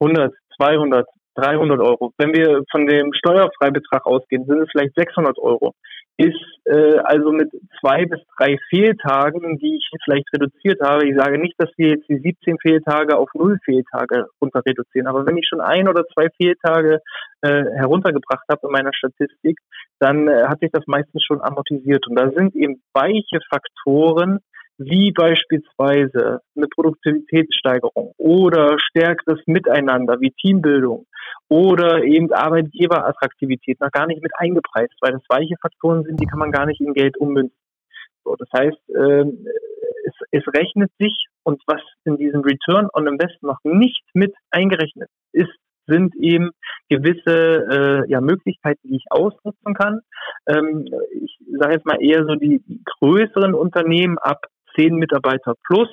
S4: 100, 200, 300 Euro. Wenn wir von dem Steuerfreibetrag ausgehen, sind es vielleicht 600 Euro. Ist äh, also mit zwei bis drei Fehltagen, die ich vielleicht reduziert habe, ich sage nicht, dass wir jetzt die 17 Fehltage auf null Fehltage runter reduzieren, aber wenn ich schon ein oder zwei Fehltage äh, heruntergebracht habe in meiner Statistik, dann äh, hat sich das meistens schon amortisiert. Und da sind eben weiche Faktoren, wie beispielsweise eine Produktivitätssteigerung oder stärkeres Miteinander wie Teambildung oder eben Arbeitgeberattraktivität noch gar nicht mit eingepreist, weil das weiche Faktoren sind, die kann man gar nicht in Geld ummünzen. So, das heißt, äh, es, es rechnet sich und was in diesem Return on Invest noch nicht mit eingerechnet ist, sind eben gewisse äh, ja, Möglichkeiten, die ich ausnutzen kann. Ähm, ich sage jetzt mal eher so die größeren Unternehmen ab zehn Mitarbeiter plus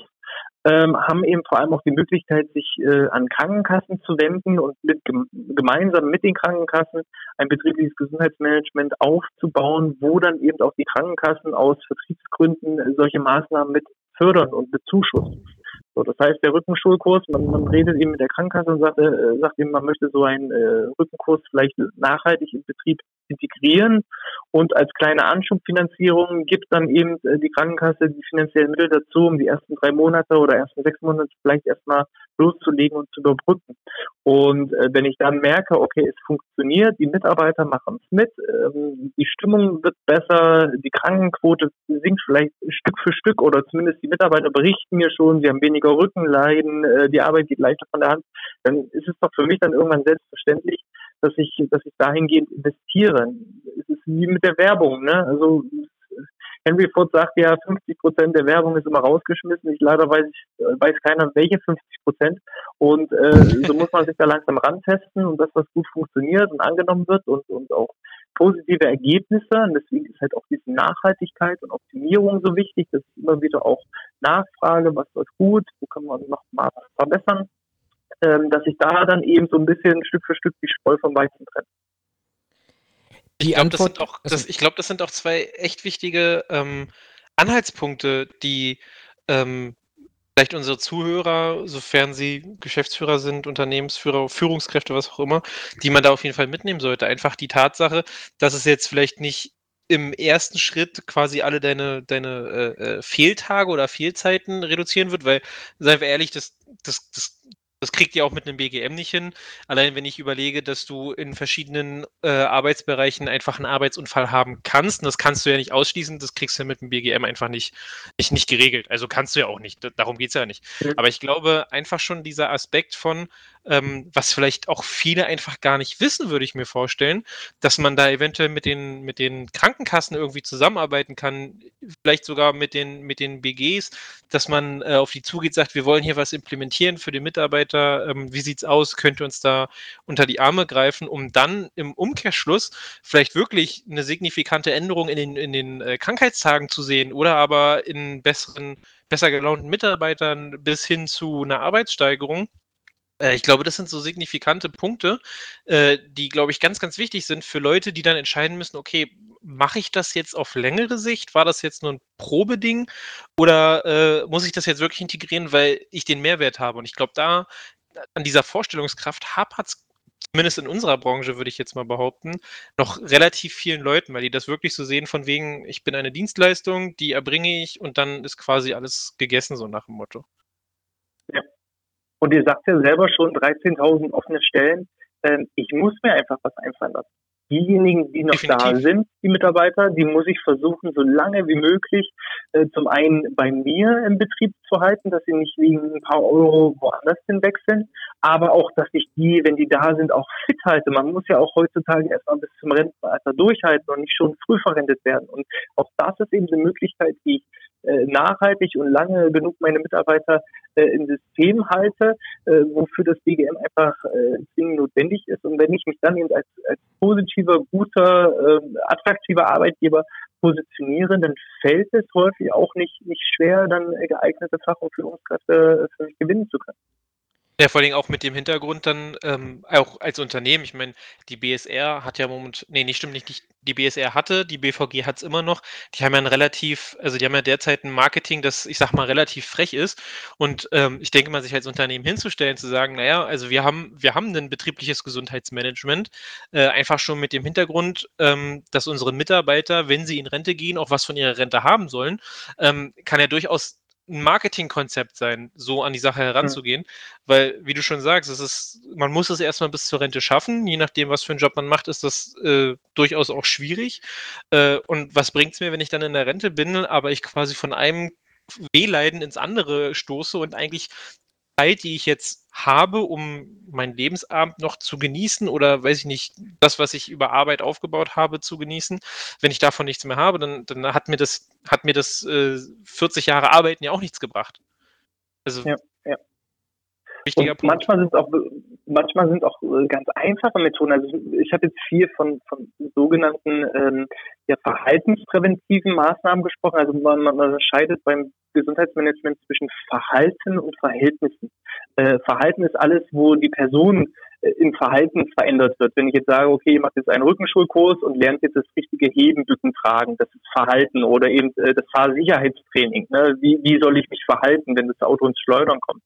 S4: ähm, haben eben vor allem auch die Möglichkeit, sich äh, an Krankenkassen zu wenden und mit, gemeinsam mit den Krankenkassen ein betriebliches Gesundheitsmanagement aufzubauen, wo dann eben auch die Krankenkassen aus Vertriebsgründen solche Maßnahmen mit fördern und bezuschussen. So, das heißt, der Rückenschulkurs, man, man redet eben mit der Krankenkasse und sagt, äh, sagt eben, man möchte so einen äh, Rückenkurs vielleicht nachhaltig im Betrieb integrieren und als kleine Anschubfinanzierung gibt dann eben äh, die Krankenkasse die finanziellen Mittel dazu, um die ersten drei Monate oder ersten sechs Monate vielleicht erstmal loszulegen und zu überbrücken. Und äh, wenn ich dann merke, okay, es funktioniert, die Mitarbeiter machen es mit, ähm, die Stimmung wird besser, die Krankenquote sinkt vielleicht Stück für Stück oder zumindest die Mitarbeiter berichten mir schon, sie haben weniger Rückenleiden, äh, die Arbeit geht leichter von der Hand, dann ist es doch für mich dann irgendwann selbstverständlich, dass ich, dass ich dahingehend investiere. Es ist wie mit der Werbung, ne? Also Henry Ford sagt ja, 50 Prozent der Werbung ist immer rausgeschmissen. Ich leider weiß ich, weiß keiner, welche 50 Prozent. Und äh, so muss man sich da langsam rantesten und das, was gut funktioniert und angenommen wird und, und auch positive Ergebnisse. Und deswegen ist halt auch diese Nachhaltigkeit und Optimierung so wichtig, dass ich immer wieder auch nachfrage, was läuft gut, wo kann man noch mal verbessern ähm, dass ich da dann eben so ein bisschen Stück für Stück die Spreu vom Weizen trenne.
S3: Ich glaube, das, sind auch, das, ich glaub, das sind auch zwei echt wichtige ähm, Anhaltspunkte, die ähm, vielleicht unsere Zuhörer, sofern sie Geschäftsführer sind, Unternehmensführer, Führungskräfte, was auch immer, die man da auf jeden Fall mitnehmen sollte. Einfach die Tatsache, dass es jetzt vielleicht nicht im ersten Schritt quasi alle deine, deine äh, äh Fehltage oder Fehlzeiten reduzieren wird, weil, seien wir ehrlich, das, das, das das kriegt ihr auch mit einem BGM nicht hin. Allein wenn ich überlege, dass du in verschiedenen äh, Arbeitsbereichen einfach einen Arbeitsunfall haben kannst, und das kannst du ja nicht ausschließen, das kriegst du ja mit dem BGM einfach nicht, nicht, nicht geregelt. Also kannst du ja auch nicht, darum geht es ja nicht. Aber ich glaube, einfach schon dieser Aspekt von, ähm, was vielleicht auch viele einfach gar nicht wissen, würde ich mir vorstellen, dass man da eventuell mit den, mit den Krankenkassen irgendwie zusammenarbeiten kann, vielleicht sogar mit den, mit den BGs, dass man äh, auf die zugeht, sagt, wir wollen hier was implementieren für den Mitarbeiter, ähm, wie sieht's aus, könnt ihr uns da unter die Arme greifen, um dann im Umkehrschluss vielleicht wirklich eine signifikante Änderung in den, in den äh, Krankheitstagen zu sehen oder aber in besseren, besser gelaunten Mitarbeitern bis hin zu einer Arbeitssteigerung ich glaube, das sind so signifikante Punkte, äh, die, glaube ich, ganz, ganz wichtig sind für Leute, die dann entscheiden müssen, okay, mache ich das jetzt auf längere Sicht? War das jetzt nur ein Probeding? Oder äh, muss ich das jetzt wirklich integrieren, weil ich den Mehrwert habe? Und ich glaube, da an dieser Vorstellungskraft hapert es zumindest in unserer Branche, würde ich jetzt mal behaupten, noch relativ vielen Leuten, weil die das wirklich so sehen, von wegen, ich bin eine Dienstleistung, die erbringe ich und dann ist quasi alles gegessen, so nach dem Motto.
S4: Und ihr sagt ja selber schon 13.000 offene Stellen. Ähm, ich muss mir einfach was einfallen lassen. Diejenigen, die noch Definitiv. da sind, die Mitarbeiter, die muss ich versuchen, so lange wie möglich äh, zum einen bei mir im Betrieb zu halten, dass sie nicht wegen ein paar Euro woanders hin wechseln, aber auch, dass ich die, wenn die da sind, auch fit halte. Man muss ja auch heutzutage erstmal bis zum Rentenalter durchhalten und nicht schon früh verrentet werden. Und auch das ist eben eine Möglichkeit, wie ich nachhaltig und lange genug meine Mitarbeiter äh, im System halte, äh, wofür das BGM einfach äh, zwingend notwendig ist. Und wenn ich mich dann eben als, als positiver, guter, äh, attraktiver Arbeitgeber positioniere, dann fällt es häufig auch nicht, nicht schwer, dann geeignete Fach- und Führungskräfte für mich gewinnen zu können.
S3: Ja, vor allem auch mit dem Hintergrund dann, ähm, auch als Unternehmen. Ich meine, die BSR hat ja moment ne, ne, stimmt nicht, nicht die BSR hatte, die BVG hat es immer noch. Die haben ja ein relativ also, die haben ja derzeit ein Marketing, das, ich sage mal, relativ frech ist. Und, ähm, ich denke mal, sich als Unternehmen hinzustellen, zu sagen: „Na ja, also wir haben wir haben 'nen betriebliches Gesundheitsmanagement“, äh, einfach schon mit dem Hintergrund, ähm, dass unsere Mitarbeiter, wenn sie in Rente gehen, auch was von ihrer Rente haben sollen, ähm, kann ja durchaus ein Marketingkonzept sein, so an die Sache heranzugehen, weil, wie du schon sagst, es ist man muss es erst mal bis zur Rente schaffen. Je nachdem, was für 'n Job man macht, ist das, äh, durchaus auch schwierig. Äh, und was bringt's mir, wenn ich dann in der Rente bin, aber ich quasi von einem Wehleiden ins andere stoße und eigentlich Zeit, die ich jetzt habe, um meinen Lebensabend noch zu genießen oder weiß ich nicht, das, was ich über Arbeit aufgebaut habe, zu genießen. Wenn ich davon nichts mehr habe, dann dann hat mir das hat mir das, äh, 40 Jahre Arbeiten ja auch nichts gebracht. Also
S4: Ja, ja.
S3: Wichtiger
S4: Und
S3: Punkt.
S4: manchmal sind auch manchmal sind auch äh, ganz einfache Methoden. Also ich habe jetzt viel von, von sogenannten ähm, ja, verhaltenspräventiven Maßnahmen gesprochen. Also man, man unterscheidet beim Gesundheitsmanagement zwischen Verhalten und Verhältnissen. Äh, Verhalten ist alles, wo die Person im Verhalten verändert wird. Wenn ich jetzt sage, okay, ihr macht jetzt einen Rückenschulkurs und lernt jetzt das richtige Heben, Bücken, Tragen, das ist Verhalten oder eben äh, das Fahrsicherheitstraining. Ne? Wie, wie soll ich mich verhalten, wenn das Auto ins Schleudern kommt?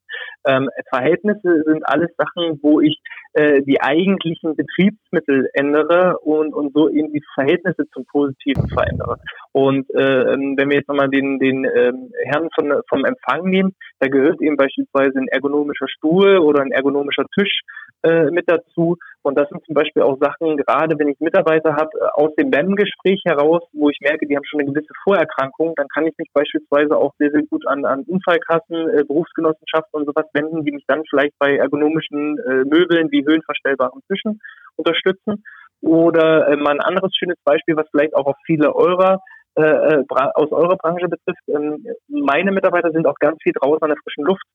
S4: Ähm, Verhältnisse sind alles Sachen, wo ich äh, die eigentlichen Betriebsmittel ändere und, und so eben die Verhältnisse zum Positiven verändere. Und äh, wenn wir jetzt nochmal den, den ähm, Herrn von, vom Empfang nehmen, da gehört eben beispielsweise ein ergonomischer Stuhl oder ein ergonomischer Tisch äh, mit dazu. Und das sind zum Beispiel auch Sachen, gerade wenn ich Mitarbeiter habe, äh, aus dem BEM-Gespräch heraus, wo ich merke, die haben schon eine gewisse Vorerkrankung, dann kann ich mich beispielsweise auch sehr, sehr gut an, an Unfallkassen, äh, Berufsgenossenschaften und sowas wenden, die mich dann vielleicht bei ergonomischen äh, Möbeln wie höhenverstellbaren Tischen unterstützen. Oder äh, mal ein anderes schönes Beispiel, was vielleicht auch auf viele eurer äh, äh aus eurer Branche betrifft. Ähm, meine Mitarbeiter sind auch ganz viel draußen an der frischen Luft.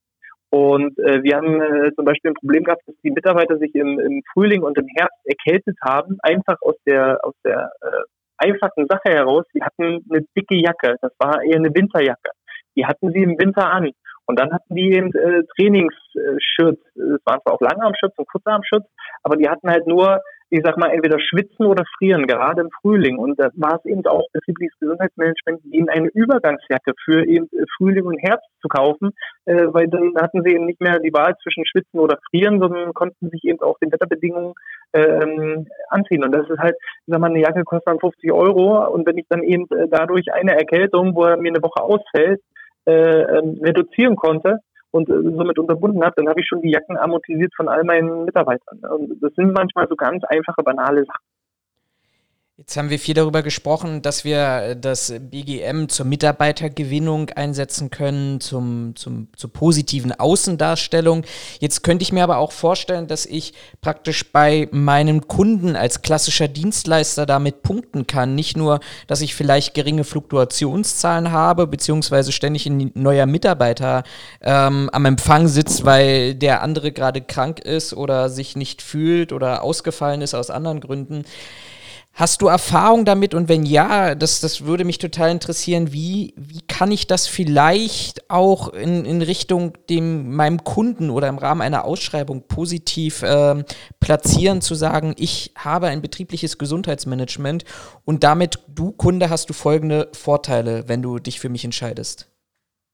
S4: Und äh, wir haben äh, zum Beispiel ein Problem gehabt, dass die Mitarbeiter sich im, im Frühling und im Herbst erkältet haben, einfach aus der aus der äh, einfachen Sache heraus. Die hatten eine dicke Jacke, das war eher eine Winterjacke. Die hatten sie im Winter an. Und dann hatten die eben äh, Trainingsshirts. Es waren zwar auch Langarmschutz und Kurzarmschutz, aber die hatten halt nur ich sag mal, entweder schwitzen oder frieren, gerade im Frühling. Und da war es eben auch betriebliches Gesundheitsmanagement, ihnen eine Übergangsjacke für eben äh, Frühling und Herbst zu kaufen, äh, weil dann hatten sie eben nicht mehr die Wahl zwischen schwitzen oder frieren, sondern konnten sich eben auch den Wetterbedingungen ähm, anziehen. Und das ist halt, ich sag mal, eine Jacke kostet dann 50 Euro und wenn ich dann eben äh, dadurch eine Erkältung, wo er mir eine Woche ausfällt, äh, ähm, reduzieren konnte, und äh, somit unterbunden habe, dann habe ich schon die Jacken amortisiert von all meinen Mitarbeitern. Und das sind manchmal so ganz einfache, banale Sachen.
S2: Jetzt haben wir viel darüber gesprochen, dass wir das BGM zur Mitarbeitergewinnung einsetzen können, zum, zum, zur positiven Außendarstellung. Jetzt könnte ich mir aber auch vorstellen, dass ich praktisch bei meinem Kunden als klassischer Dienstleister damit punkten kann. Nicht nur, dass ich vielleicht geringe Fluktuationszahlen habe, beziehungsweise ständig ein neuer Mitarbeiter ähm, am Empfang sitzt, weil der andere gerade krank ist oder sich nicht fühlt oder ausgefallen ist aus anderen Gründen. Hast du Erfahrung damit und wenn ja, das, das würde mich total interessieren, wie, wie kann ich das vielleicht auch in, in Richtung dem, meinem Kunden oder im Rahmen einer Ausschreibung positiv ähm, platzieren, zu sagen, ich habe ein betriebliches Gesundheitsmanagement und damit du Kunde hast du folgende Vorteile, wenn du dich für mich entscheidest.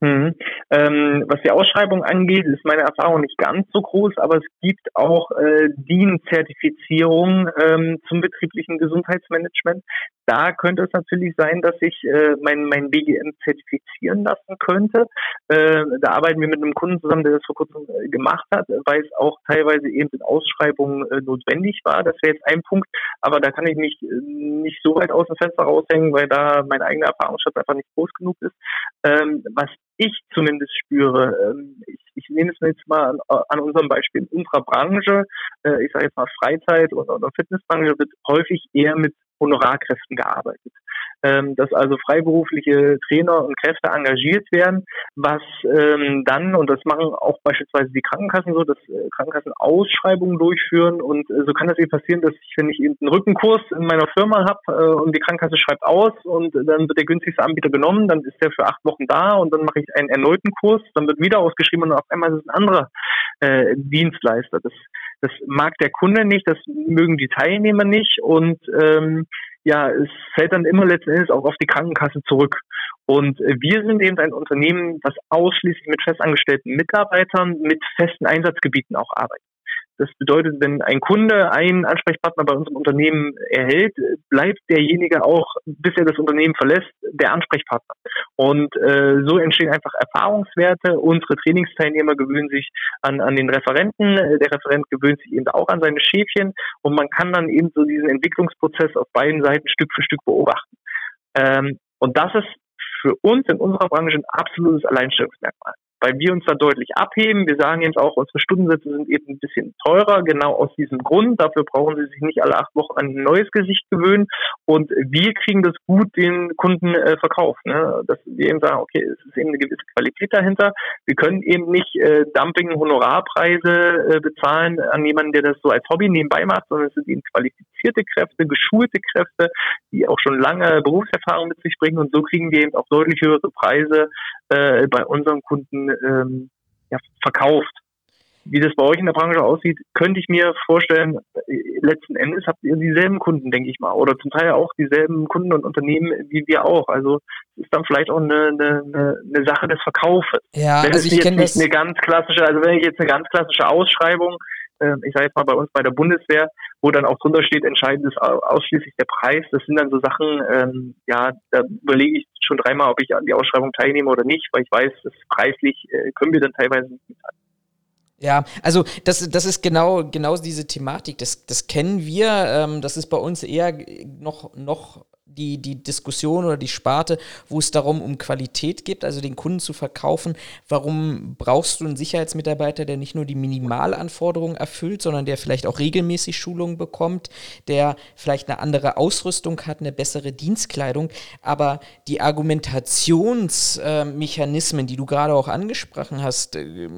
S4: Mhm. Ähm, was die Ausschreibung angeht, ist meine Erfahrung nicht ganz so groß, aber es gibt auch äh, DIN-Zertifizierung ähm, zum betrieblichen Gesundheitsmanagement. Da könnte es natürlich sein, dass ich äh, mein, mein BGM zertifizieren lassen könnte. Äh, da arbeiten wir mit einem Kunden zusammen, der das vor kurzem äh, gemacht hat, weil es auch teilweise eben in Ausschreibungen äh, notwendig war. Das wäre jetzt ein Punkt, aber da kann ich mich äh, nicht so weit aus dem Fenster raushängen, weil da mein eigener Erfahrungsschatz einfach nicht groß genug ist. Ähm, was ich zumindest spüre, ähm, ich, ich nehme es mir jetzt mal an, an unserem Beispiel in unserer Branche, äh, ich sage jetzt mal Freizeit oder, oder Fitnessbranche, wird häufig eher mit Honorarkräften gearbeitet. ähm, dass also freiberufliche Trainer und Kräfte engagiert werden, was ähm, dann, und das machen auch beispielsweise die Krankenkassen so, dass äh, Krankenkassen Ausschreibungen durchführen und äh, so kann das eben passieren, dass ich, wenn ich eben einen Rückenkurs in meiner Firma habe äh, und die Krankenkasse schreibt aus und dann wird der günstigste Anbieter genommen, dann ist der für acht Wochen da und dann mache ich einen erneuten Kurs, dann wird wieder ausgeschrieben und auf einmal ist es ein anderer äh, Dienstleister. Das, das mag der Kunde nicht, das mögen die Teilnehmer nicht und ähm, ja, es fällt dann immer letzten Endes auch auf die Krankenkasse zurück. Und wir sind eben ein Unternehmen, das ausschließlich mit festangestellten Mitarbeitern mit festen Einsatzgebieten auch arbeitet. Das bedeutet, wenn ein Kunde einen Ansprechpartner bei unserem Unternehmen erhält, bleibt derjenige auch, bis er das Unternehmen verlässt, der Ansprechpartner. Und äh, so entstehen einfach Erfahrungswerte. Unsere Trainingsteilnehmer gewöhnen sich an, an den Referenten, der Referent gewöhnt sich eben auch an seine Schäfchen und man kann dann eben so diesen Entwicklungsprozess auf beiden Seiten Stück für Stück beobachten. Ähm, und das ist für uns in unserer Branche ein absolutes Alleinstellungsmerkmal weil wir uns da deutlich abheben. Wir sagen jetzt auch, unsere Stundensätze sind eben ein bisschen teurer, genau aus diesem Grund. Dafür brauchen sie sich nicht alle acht Wochen an ein neues Gesicht gewöhnen. Und wir kriegen das gut den Kunden äh, verkauft. Ne? Dass wir eben sagen, okay, es ist eben eine gewisse Qualität dahinter. Wir können eben nicht äh, Dumping-Honorarpreise äh, bezahlen an jemanden, der das so als Hobby nebenbei macht, sondern es sind eben qualifizierte Kräfte, geschulte Kräfte, die auch schon lange Berufserfahrung mit sich bringen. Und so kriegen wir eben auch deutlich höhere Preise äh, bei unseren Kunden ähm, ja, verkauft. Wie das bei euch in der Branche aussieht, könnte ich mir vorstellen, letzten Endes habt ihr dieselben Kunden, denke ich mal, oder zum Teil auch dieselben Kunden und Unternehmen wie wir auch. Also es ist dann vielleicht auch eine, eine, eine Sache des Verkaufes.
S2: Ja,
S4: wenn
S2: also ich
S4: jetzt nicht
S2: das.
S4: eine ganz klassische, also wenn ich jetzt eine ganz klassische Ausschreibung äh, ich sage jetzt mal bei uns bei der Bundeswehr, wo dann auch drunter steht, entscheidend ist ausschließlich der Preis. Das sind dann so Sachen, ähm, ja, da überlege ich schon dreimal, ob ich an die Ausschreibung teilnehme oder nicht, weil ich weiß, dass preislich äh, können wir dann teilweise nicht mithalten.
S2: Ja, also das, das ist genau, genau diese Thematik. Das, das kennen wir. Ähm, das ist bei uns eher noch, noch die, die Diskussion oder die Sparte, wo es darum um Qualität geht, also den Kunden zu verkaufen. Warum brauchst du einen Sicherheitsmitarbeiter, der nicht nur die Minimalanforderungen erfüllt, sondern der vielleicht auch regelmäßig Schulungen bekommt, der vielleicht eine andere Ausrüstung hat, eine bessere Dienstkleidung. Aber die Argumentationsmechanismen, die du gerade auch angesprochen hast, äh,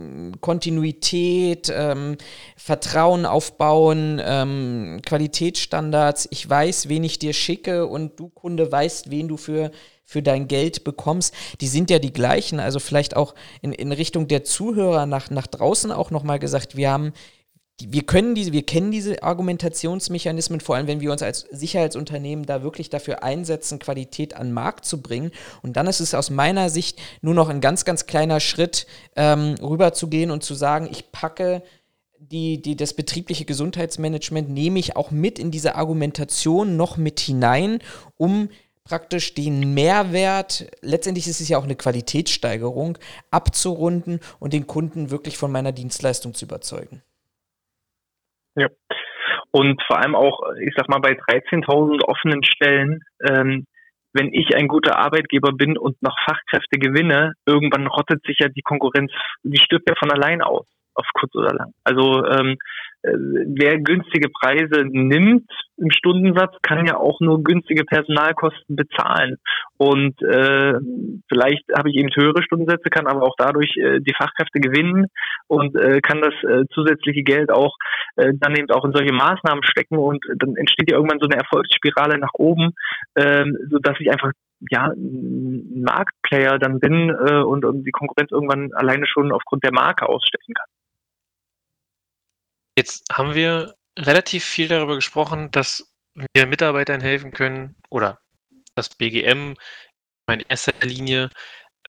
S2: Kontinuität, äh, Vertrauen aufbauen, ähm, Qualitätsstandards, ich weiß, wen ich dir schicke und du Kunde weißt, wen du für, für dein Geld bekommst, die sind ja die gleichen. Also vielleicht auch in, in Richtung der Zuhörer nach, nach draußen auch nochmal gesagt, wir haben wir können diese, wir kennen diese Argumentationsmechanismen, vor allem wenn wir uns als Sicherheitsunternehmen da wirklich dafür einsetzen, Qualität an den Markt zu bringen. Und dann ist es aus meiner Sicht nur noch ein ganz, ganz kleiner Schritt, ähm, rüberzugehen und zu sagen, ich packe die, die, das betriebliche Gesundheitsmanagement nehme ich auch mit in diese Argumentation noch mit hinein, um praktisch den Mehrwert, letztendlich ist es ja auch eine Qualitätssteigerung, abzurunden und den Kunden wirklich von meiner Dienstleistung zu überzeugen.
S4: Ja. Und vor allem auch, ich sag mal, bei 13.000 offenen Stellen, ähm, wenn ich ein guter Arbeitgeber bin und noch Fachkräfte gewinne, irgendwann rottet sich ja die Konkurrenz, die stirbt ja von allein aus auf kurz oder lang. Also ähm, äh, wer günstige Preise nimmt im Stundensatz, kann ja auch nur günstige Personalkosten bezahlen. Und äh, vielleicht habe ich eben höhere Stundensätze, kann aber auch dadurch äh, die Fachkräfte gewinnen und äh, kann das äh, zusätzliche Geld auch äh, dann eben auch in solche Maßnahmen stecken und dann entsteht ja irgendwann so eine Erfolgsspirale nach oben, äh, so dass ich einfach ja, ein Marktplayer dann bin äh, und, und die Konkurrenz irgendwann alleine schon aufgrund der Marke ausstechen kann.
S3: Jetzt haben wir relativ viel darüber gesprochen, dass wir Mitarbeitern helfen können oder das BGM in erster Linie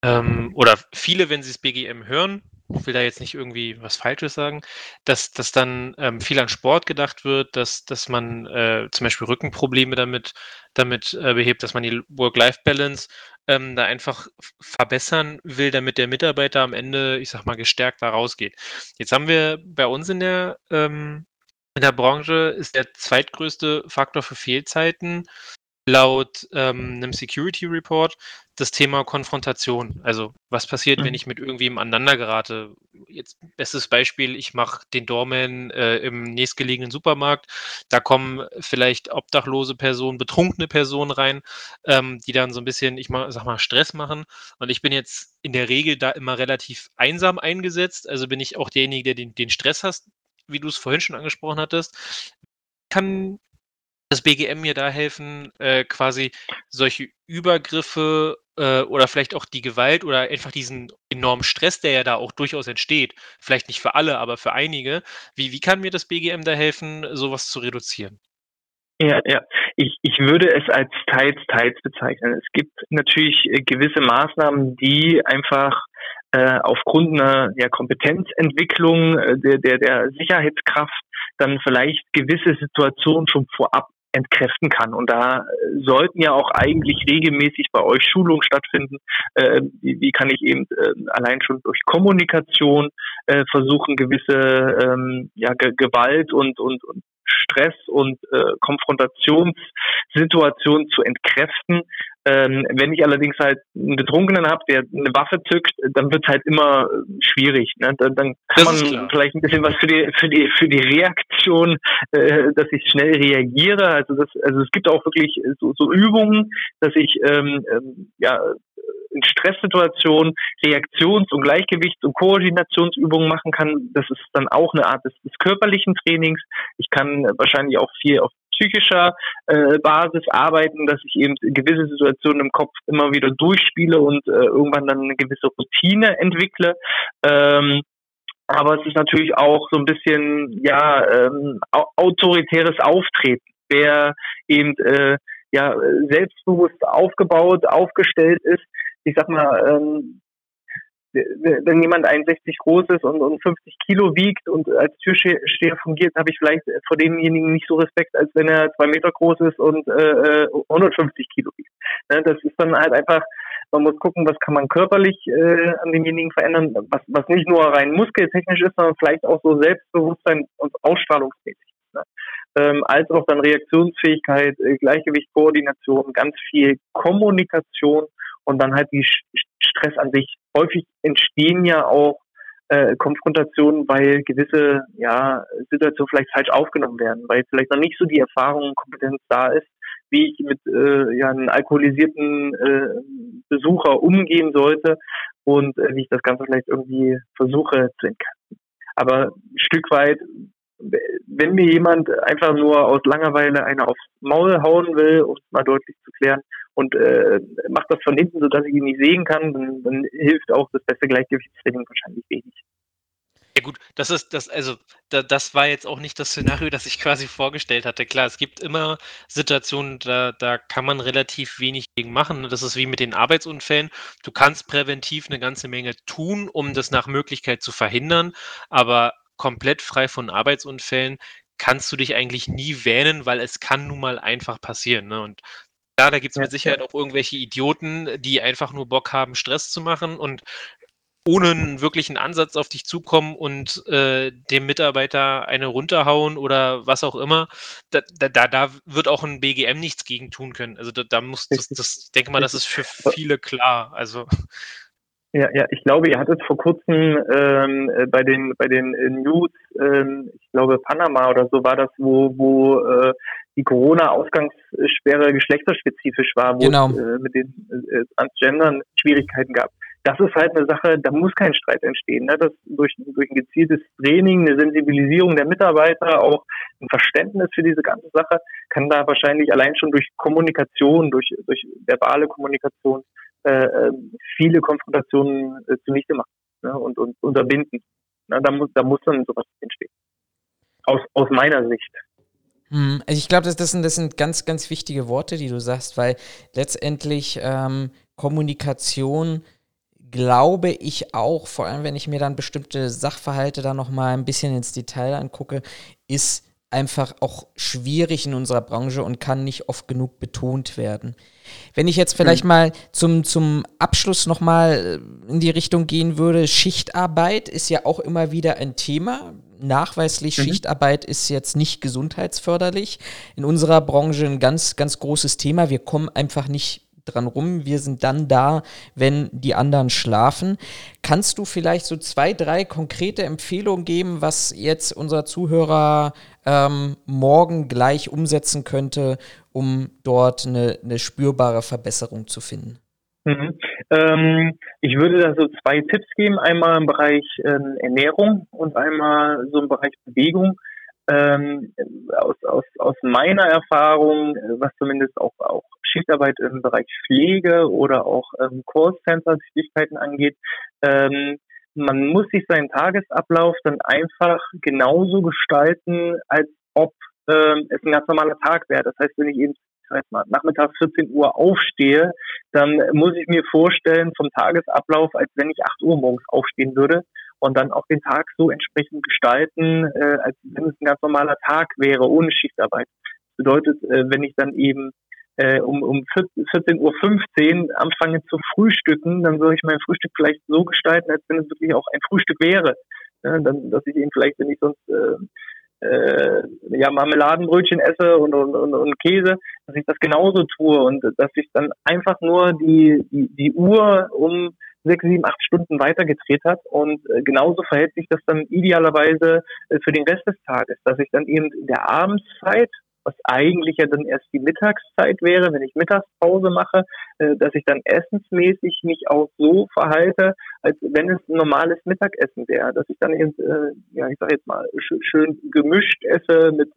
S3: ähm, oder viele, wenn sie das BGM hören, ich will da jetzt nicht irgendwie was Falsches sagen, dass, dass dann ähm, viel an Sport gedacht wird, dass, dass man äh, zum Beispiel Rückenprobleme damit, damit äh, behebt, dass man die Work-Life-Balance ähm, da einfach verbessern will, damit der Mitarbeiter am Ende, ich sag mal, gestärkt da rausgeht. Jetzt haben wir bei uns in der, ähm, in der Branche ist der zweitgrößte Faktor für Fehlzeiten laut ähm, einem Security Report das Thema Konfrontation. Also was passiert, mhm. wenn ich mit irgendwem aneinander gerate? jetzt bestes Beispiel, ich mache den Doorman äh, im nächstgelegenen Supermarkt, da kommen vielleicht obdachlose Personen, betrunkene Personen rein, ähm, die dann so ein bisschen, ich mal, sag mal, Stress machen. Und ich bin jetzt in der Regel da immer relativ einsam eingesetzt, also bin ich auch derjenige, der den, den Stress hast, wie du es vorhin schon angesprochen hattest. Kann das BGM mir da helfen, äh, quasi solche Übergriffe äh, oder vielleicht auch die Gewalt oder einfach diesen enormen Stress, der ja da auch durchaus entsteht, vielleicht nicht für alle, aber für einige. Wie, wie kann mir das BGM da helfen, sowas zu reduzieren?
S4: Ja, ja. Ich, ich würde es als teils, teils bezeichnen. Es gibt natürlich äh, gewisse Maßnahmen, die einfach äh, aufgrund einer ja, Kompetenzentwicklung äh, der, der, der Sicherheitskraft dann vielleicht gewisse Situationen schon vorab entkräften kann. Und da äh, sollten ja auch eigentlich regelmäßig bei euch Schulungen stattfinden. Äh, wie, wie, kann ich eben äh, allein schon durch Kommunikation äh, versuchen, gewisse ähm, ja, Ge Gewalt und, und, und Stress und äh, Konfrontationssituationen zu entkräften. Ähm, wenn ich allerdings halt einen Betrunkenen habe, der eine Waffe zückt, dann wird es halt immer schwierig. Ne? Dann, dann kann man vielleicht ein bisschen was für die für die für die Reaktion, äh, dass ich schnell reagiere. Also das, also es gibt auch wirklich so, so Übungen, dass ich ähm, ähm, ja in Stresssituationen Reaktions- und Gleichgewichts- und Koordinationsübungen machen kann. Das ist dann auch eine Art des, des körperlichen Trainings. Ich kann wahrscheinlich auch viel auf psychischer äh, Basis arbeiten, dass ich eben gewisse Situationen im Kopf immer wieder durchspiele und äh, irgendwann dann eine gewisse Routine entwickle. Ähm, aber es ist natürlich auch so ein bisschen ja ähm, autoritäres Auftreten. Wer eben äh, ja selbstbewusst aufgebaut, aufgestellt ist, ich sag mal, ähm, wenn jemand 61 groß ist und, und 50 Kilo wiegt und als Türsteher fungiert, habe ich vielleicht vor demjenigen nicht so Respekt, als wenn er zwei Meter groß ist und äh, 150 Kilo wiegt. Ne, das ist dann halt einfach, man muss gucken, was kann man körperlich äh, an demjenigen verändern, was, was nicht nur rein muskeltechnisch ist, sondern vielleicht auch so Selbstbewusstsein und ausstrahlungsmäßig. Ne? Ähm, als auch dann Reaktionsfähigkeit, äh, Gleichgewicht, Koordination, ganz viel Kommunikation und dann halt die Stress an sich. Häufig entstehen ja auch äh, Konfrontationen, weil gewisse ja, Situationen vielleicht falsch aufgenommen werden, weil vielleicht noch nicht so die Erfahrung und Kompetenz da ist, wie ich mit äh, ja, einem alkoholisierten äh, Besucher umgehen sollte und äh, wie ich das Ganze vielleicht irgendwie versuche zu entkasten. Aber ein Stück weit wenn mir jemand einfach nur aus Langeweile eine aufs Maul hauen will, um es mal deutlich zu klären, und äh, macht das von hinten, sodass ich ihn nicht sehen kann, dann, dann hilft auch das beste Gleichgewichtstraining wahrscheinlich wenig.
S3: Ja gut, das ist das, also da, das war jetzt auch nicht das Szenario, das ich quasi vorgestellt hatte. Klar, es gibt immer Situationen, da, da kann man relativ wenig gegen machen. Das ist wie mit den Arbeitsunfällen. Du kannst präventiv eine ganze Menge tun, um das nach Möglichkeit zu verhindern, aber komplett frei von Arbeitsunfällen kannst du dich eigentlich nie wähnen, weil es kann nun mal einfach passieren. Ne? Und da, da gibt es mit Sicherheit auch irgendwelche Idioten, die einfach nur Bock haben, Stress zu machen und ohne einen wirklichen Ansatz auf dich zukommen und äh, dem Mitarbeiter eine runterhauen oder was auch immer, da, da, da wird auch ein BGM nichts gegen tun können. Also da, da muss das, das, ich denke mal, das ist für viele klar. Also
S4: ja, ja, ich glaube, ihr hattet vor kurzem ähm, äh, bei den bei den äh, News, ähm, ich glaube Panama oder so war das, wo wo äh, die Corona-Ausgangssperre geschlechterspezifisch war, wo
S2: genau.
S4: es äh, mit den äh, Transgendern Schwierigkeiten gab. Das ist halt eine Sache, da muss kein Streit entstehen. Ne? Das durch, durch ein gezieltes Training, eine Sensibilisierung der Mitarbeiter, auch ein Verständnis für diese ganze Sache, kann da wahrscheinlich allein schon durch Kommunikation, durch, durch verbale Kommunikation äh, äh, viele Konfrontationen äh, zunichte machen ne, und, und unterbinden. Na, da, muss, da muss dann sowas entstehen. Aus, aus meiner Sicht.
S2: Hm, also ich glaube, das, das, sind, das sind ganz, ganz wichtige Worte, die du sagst, weil letztendlich ähm, Kommunikation glaube ich auch, vor allem wenn ich mir dann bestimmte Sachverhalte da nochmal ein bisschen ins Detail angucke, ist einfach auch schwierig in unserer Branche und kann nicht oft genug betont werden. Wenn ich jetzt vielleicht mhm. mal zum, zum Abschluss nochmal äh, in die Richtung gehen würde, Schichtarbeit ist ja auch immer wieder ein Thema. Nachweislich mhm. Schichtarbeit ist jetzt nicht gesundheitsförderlich. In unserer Branche ein ganz, ganz großes Thema. Wir kommen einfach nicht dran rum. Wir sind dann da, wenn die anderen schlafen. Kannst du vielleicht so zwei, drei konkrete Empfehlungen geben, was jetzt unser Zuhörer ähm, morgen gleich umsetzen könnte, um dort eine, eine spürbare Verbesserung zu finden?
S4: Mhm. Ähm, ich würde da so zwei Tipps geben. Einmal im Bereich ähm, Ernährung und einmal so im Bereich Bewegung. Ähm, aus, aus, aus meiner Erfahrung, was zumindest auch, auch Schichtarbeit im Bereich Pflege oder auch ähm, Callcenter-Tätigkeiten angeht, ähm, man muss sich seinen Tagesablauf dann einfach genauso gestalten, als ob ähm, es ein ganz normaler Tag wäre. Das heißt, wenn ich eben mal, nachmittags 14 Uhr aufstehe, dann muss ich mir vorstellen vom Tagesablauf, als wenn ich 8 Uhr morgens aufstehen würde und dann auch den Tag so entsprechend gestalten, äh, als wenn es ein ganz normaler Tag wäre, ohne Schichtarbeit. Das bedeutet, äh, wenn ich dann eben äh, um, um 14.15 Uhr anfange zu frühstücken, dann würde ich mein Frühstück vielleicht so gestalten, als wenn es wirklich auch ein Frühstück wäre. Ja, dann, dass ich eben vielleicht, wenn ich sonst äh, äh, ja, Marmeladenbrötchen esse und, und, und, und Käse, dass ich das genauso tue und dass ich dann einfach nur die, die, die Uhr um sechs, sieben, acht Stunden weitergedreht hat. Und äh, genauso verhält sich das dann idealerweise äh, für den Rest des Tages, dass ich dann eben in der Abendszeit was eigentlich ja dann erst die Mittagszeit wäre, wenn ich Mittagspause mache, äh, dass ich dann essensmäßig mich auch so verhalte, als wenn es ein normales Mittagessen wäre, dass ich dann eben, äh, ja, ich sag jetzt mal, schön, gemischt esse mit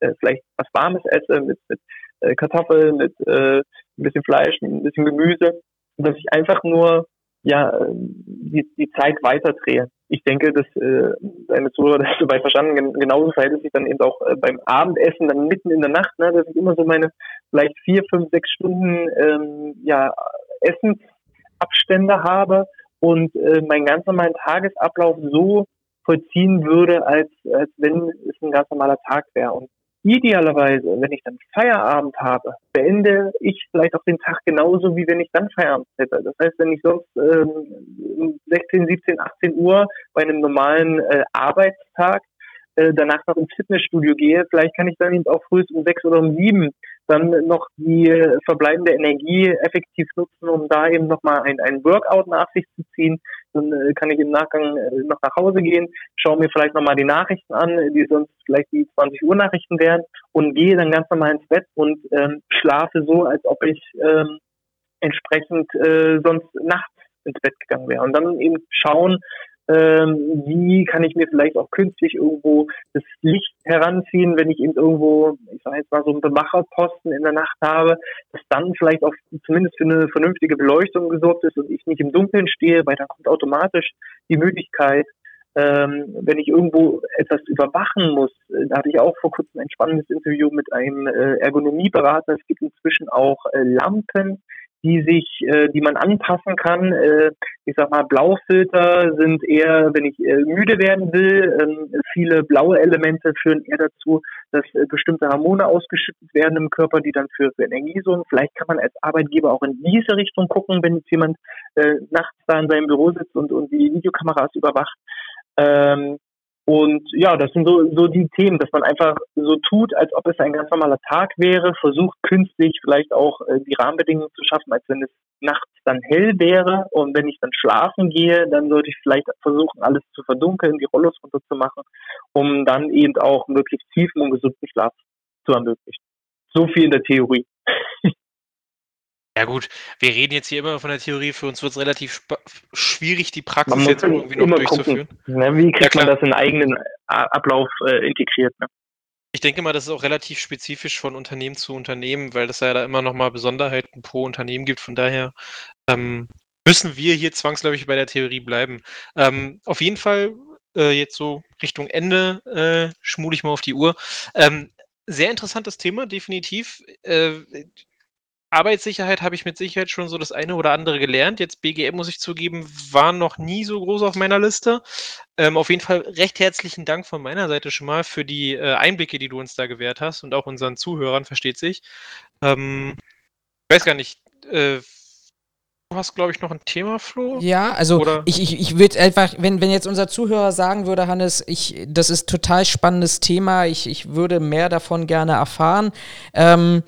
S4: äh, vielleicht was Warmes esse, mit, mit äh, Kartoffeln, mit äh, ein bisschen Fleisch, ein bisschen Gemüse, dass ich einfach nur ja die, die Zeit weiterdrehe ich denke, dass äh, deine Zuhörer das soweit verstanden, genauso verhält es sich dann eben auch äh, beim Abendessen, dann mitten in der Nacht, ne, dass ich immer so meine vielleicht vier, fünf, sechs Stunden ähm, ja, Essensabstände habe und äh, meinen ganz normalen Tagesablauf so vollziehen würde, als, als wenn es ein ganz normaler Tag wäre. Und idealerweise, wenn ich dann Feierabend habe, beende ich vielleicht auch den Tag genauso, wie wenn ich dann Feierabend hätte. Das heißt, wenn ich sonst ähm, 16, 17, 18 Uhr bei einem normalen äh, Arbeitstag äh, danach noch ins Fitnessstudio gehe, vielleicht kann ich dann eben auch früh um sechs oder um sieben dann noch die verbleibende Energie effektiv nutzen, um da eben nochmal ein, ein Workout nach sich zu ziehen. Dann äh, kann ich im Nachgang äh, noch nach Hause gehen, schaue mir vielleicht nochmal die Nachrichten an, die sonst vielleicht die 20 Uhr Nachrichten wären und gehe dann ganz normal ins Bett und ähm, schlafe so, als ob ich ähm, entsprechend äh, sonst nachts ins Bett gegangen wäre. Und dann eben schauen, ähm, wie kann ich mir vielleicht auch künstlich irgendwo das Licht heranziehen, wenn ich eben irgendwo, ich sage jetzt mal so einen Bemacherposten in der Nacht habe, dass dann vielleicht auch zumindest für eine vernünftige Beleuchtung gesorgt ist und ich nicht im Dunkeln stehe, weil dann kommt automatisch die Möglichkeit, ähm, wenn ich irgendwo etwas überwachen muss, äh, da hatte ich auch vor kurzem ein spannendes Interview mit einem äh, Ergonomieberater. Es gibt inzwischen auch äh, Lampen, die sich, äh, die man anpassen kann. Äh, ich sag mal, Blaufilter sind eher, wenn ich äh, müde werden will. Ähm, viele blaue Elemente führen eher dazu, dass äh, bestimmte Hormone ausgeschüttet werden im Körper, die dann für, für Energie sorgen. Vielleicht kann man als Arbeitgeber auch in diese Richtung gucken, wenn jetzt jemand äh, nachts da in seinem Büro sitzt und, und die Videokameras überwacht. Ähm, und ja, das sind so, so die Themen, dass man einfach so tut, als ob es ein ganz normaler Tag wäre, versucht künstlich vielleicht auch äh, die Rahmenbedingungen zu schaffen, als wenn es nachts dann hell wäre. Und wenn ich dann schlafen gehe, dann sollte ich vielleicht versuchen, alles zu verdunkeln, die Rollos runterzumachen, um dann eben auch möglichst tiefen und gesunden Schlaf zu ermöglichen. So viel in der Theorie.
S3: Ja gut, wir reden jetzt hier immer von der Theorie, für uns wird es relativ schwierig, die Praxis jetzt irgendwie noch durchzuführen.
S4: ne, wie kriegt ja, man das in eigenen Ablauf äh, integriert? Ne?
S3: Ich denke mal, das ist auch relativ spezifisch von Unternehmen zu Unternehmen, weil es ja da immer noch mal Besonderheiten pro Unternehmen gibt. Von daher ähm, müssen wir hier zwangsläufig bei der Theorie bleiben. Ähm, auf jeden Fall äh, jetzt so Richtung Ende äh, schmule ich mal auf die Uhr. Ähm, sehr interessantes Thema, definitiv. Äh, Arbeitssicherheit habe ich mit Sicherheit schon so das eine oder andere gelernt. Jetzt BGM, muss ich zugeben, war noch nie so groß auf meiner Liste. Ähm, auf jeden Fall recht herzlichen Dank von meiner Seite schon mal für die äh, Einblicke, die du uns da gewährt hast und auch unseren Zuhörern, versteht sich. Ähm, ich weiß gar nicht, äh, Du hast, glaube ich, noch ein Thema, Flo?
S2: Ja, also Oder? ich, ich, ich würde einfach, wenn, wenn jetzt unser Zuhörer sagen würde, Hannes, ich, das ist total spannendes Thema, ich, ich würde mehr davon gerne erfahren. Ähm,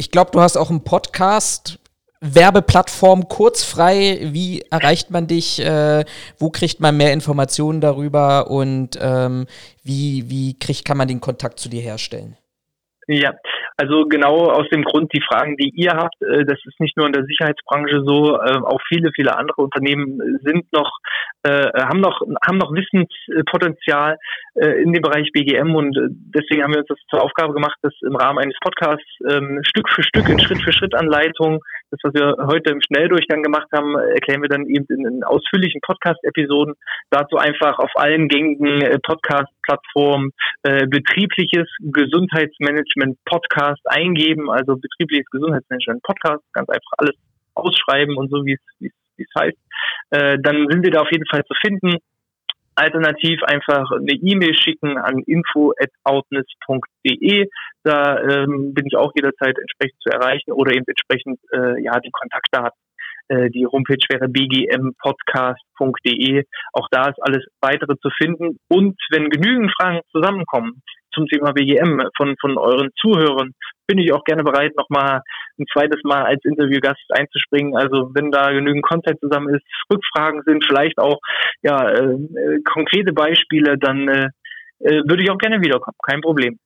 S2: ich glaube, du hast auch einen Podcast. Werbeplattform kurzfrei. Wie erreicht man dich? Äh, wo kriegt man mehr Informationen darüber? Und ähm, wie, wie kriegt, kann man den Kontakt zu dir herstellen?
S4: Ja, also genau aus dem Grund, die Fragen, die ihr habt, äh, das ist nicht nur in der Sicherheitsbranche so, äh, auch viele, viele andere Unternehmen sind noch, äh, haben noch, haben noch Wissenspotenzial in dem Bereich BGM und deswegen haben wir uns das zur Aufgabe gemacht, das im Rahmen eines Podcasts ähm, Stück für Stück in Schritt für Schritt Anleitung, das was wir heute im Schnelldurchgang gemacht haben, erklären wir dann eben in, in ausführlichen Podcast-Episoden. Dazu einfach auf allen gängigen äh, Podcast-Plattformen äh, betriebliches Gesundheitsmanagement Podcast eingeben, also betriebliches Gesundheitsmanagement Podcast, ganz einfach alles ausschreiben und so wie es wie es heißt. Äh, dann sind wir da auf jeden Fall zu finden. Alternativ einfach eine E-Mail schicken an info@outness.de. Da ähm, bin ich auch jederzeit entsprechend zu erreichen oder eben entsprechend äh, ja die Kontaktdaten. Äh, die Homepage wäre bgmpodcast.de. Auch da ist alles weitere zu finden. Und wenn genügend Fragen zusammenkommen, zum Thema BGM von, von euren Zuhörern, bin ich auch gerne bereit, nochmal ein zweites Mal als Interviewgast einzuspringen. Also wenn da genügend Content zusammen ist, Rückfragen sind, vielleicht auch ja äh, konkrete Beispiele, dann äh, äh, würde ich auch gerne wiederkommen. Kein Problem.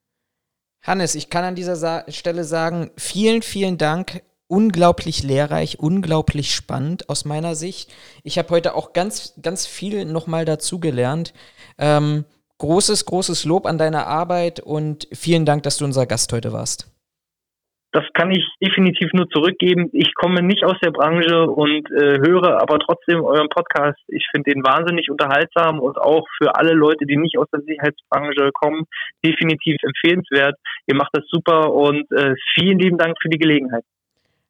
S2: Hannes, ich kann an dieser Sa Stelle sagen, vielen, vielen Dank. Unglaublich lehrreich, unglaublich spannend aus meiner Sicht. Ich habe heute auch ganz, ganz viel nochmal dazugelernt. Ähm, großes, großes Lob an deine Arbeit und vielen Dank, dass du unser Gast heute warst.
S4: Das kann ich definitiv nur zurückgeben. Ich komme nicht aus der Branche und äh, höre aber trotzdem euren Podcast. Ich finde den wahnsinnig unterhaltsam und auch für alle Leute, die nicht aus der Sicherheitsbranche kommen, definitiv empfehlenswert. Ihr macht das super und äh, vielen lieben Dank für die Gelegenheit.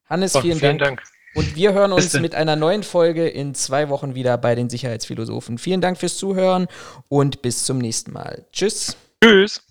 S2: Hannes, vielen, vielen Dank. Dank. Und wir hören uns mit einer neuen Folge in zwei Wochen wieder bei den Sicherheitsphilosophen. Vielen Dank fürs Zuhören und bis zum nächsten Mal. Tschüss.
S3: Tschüss.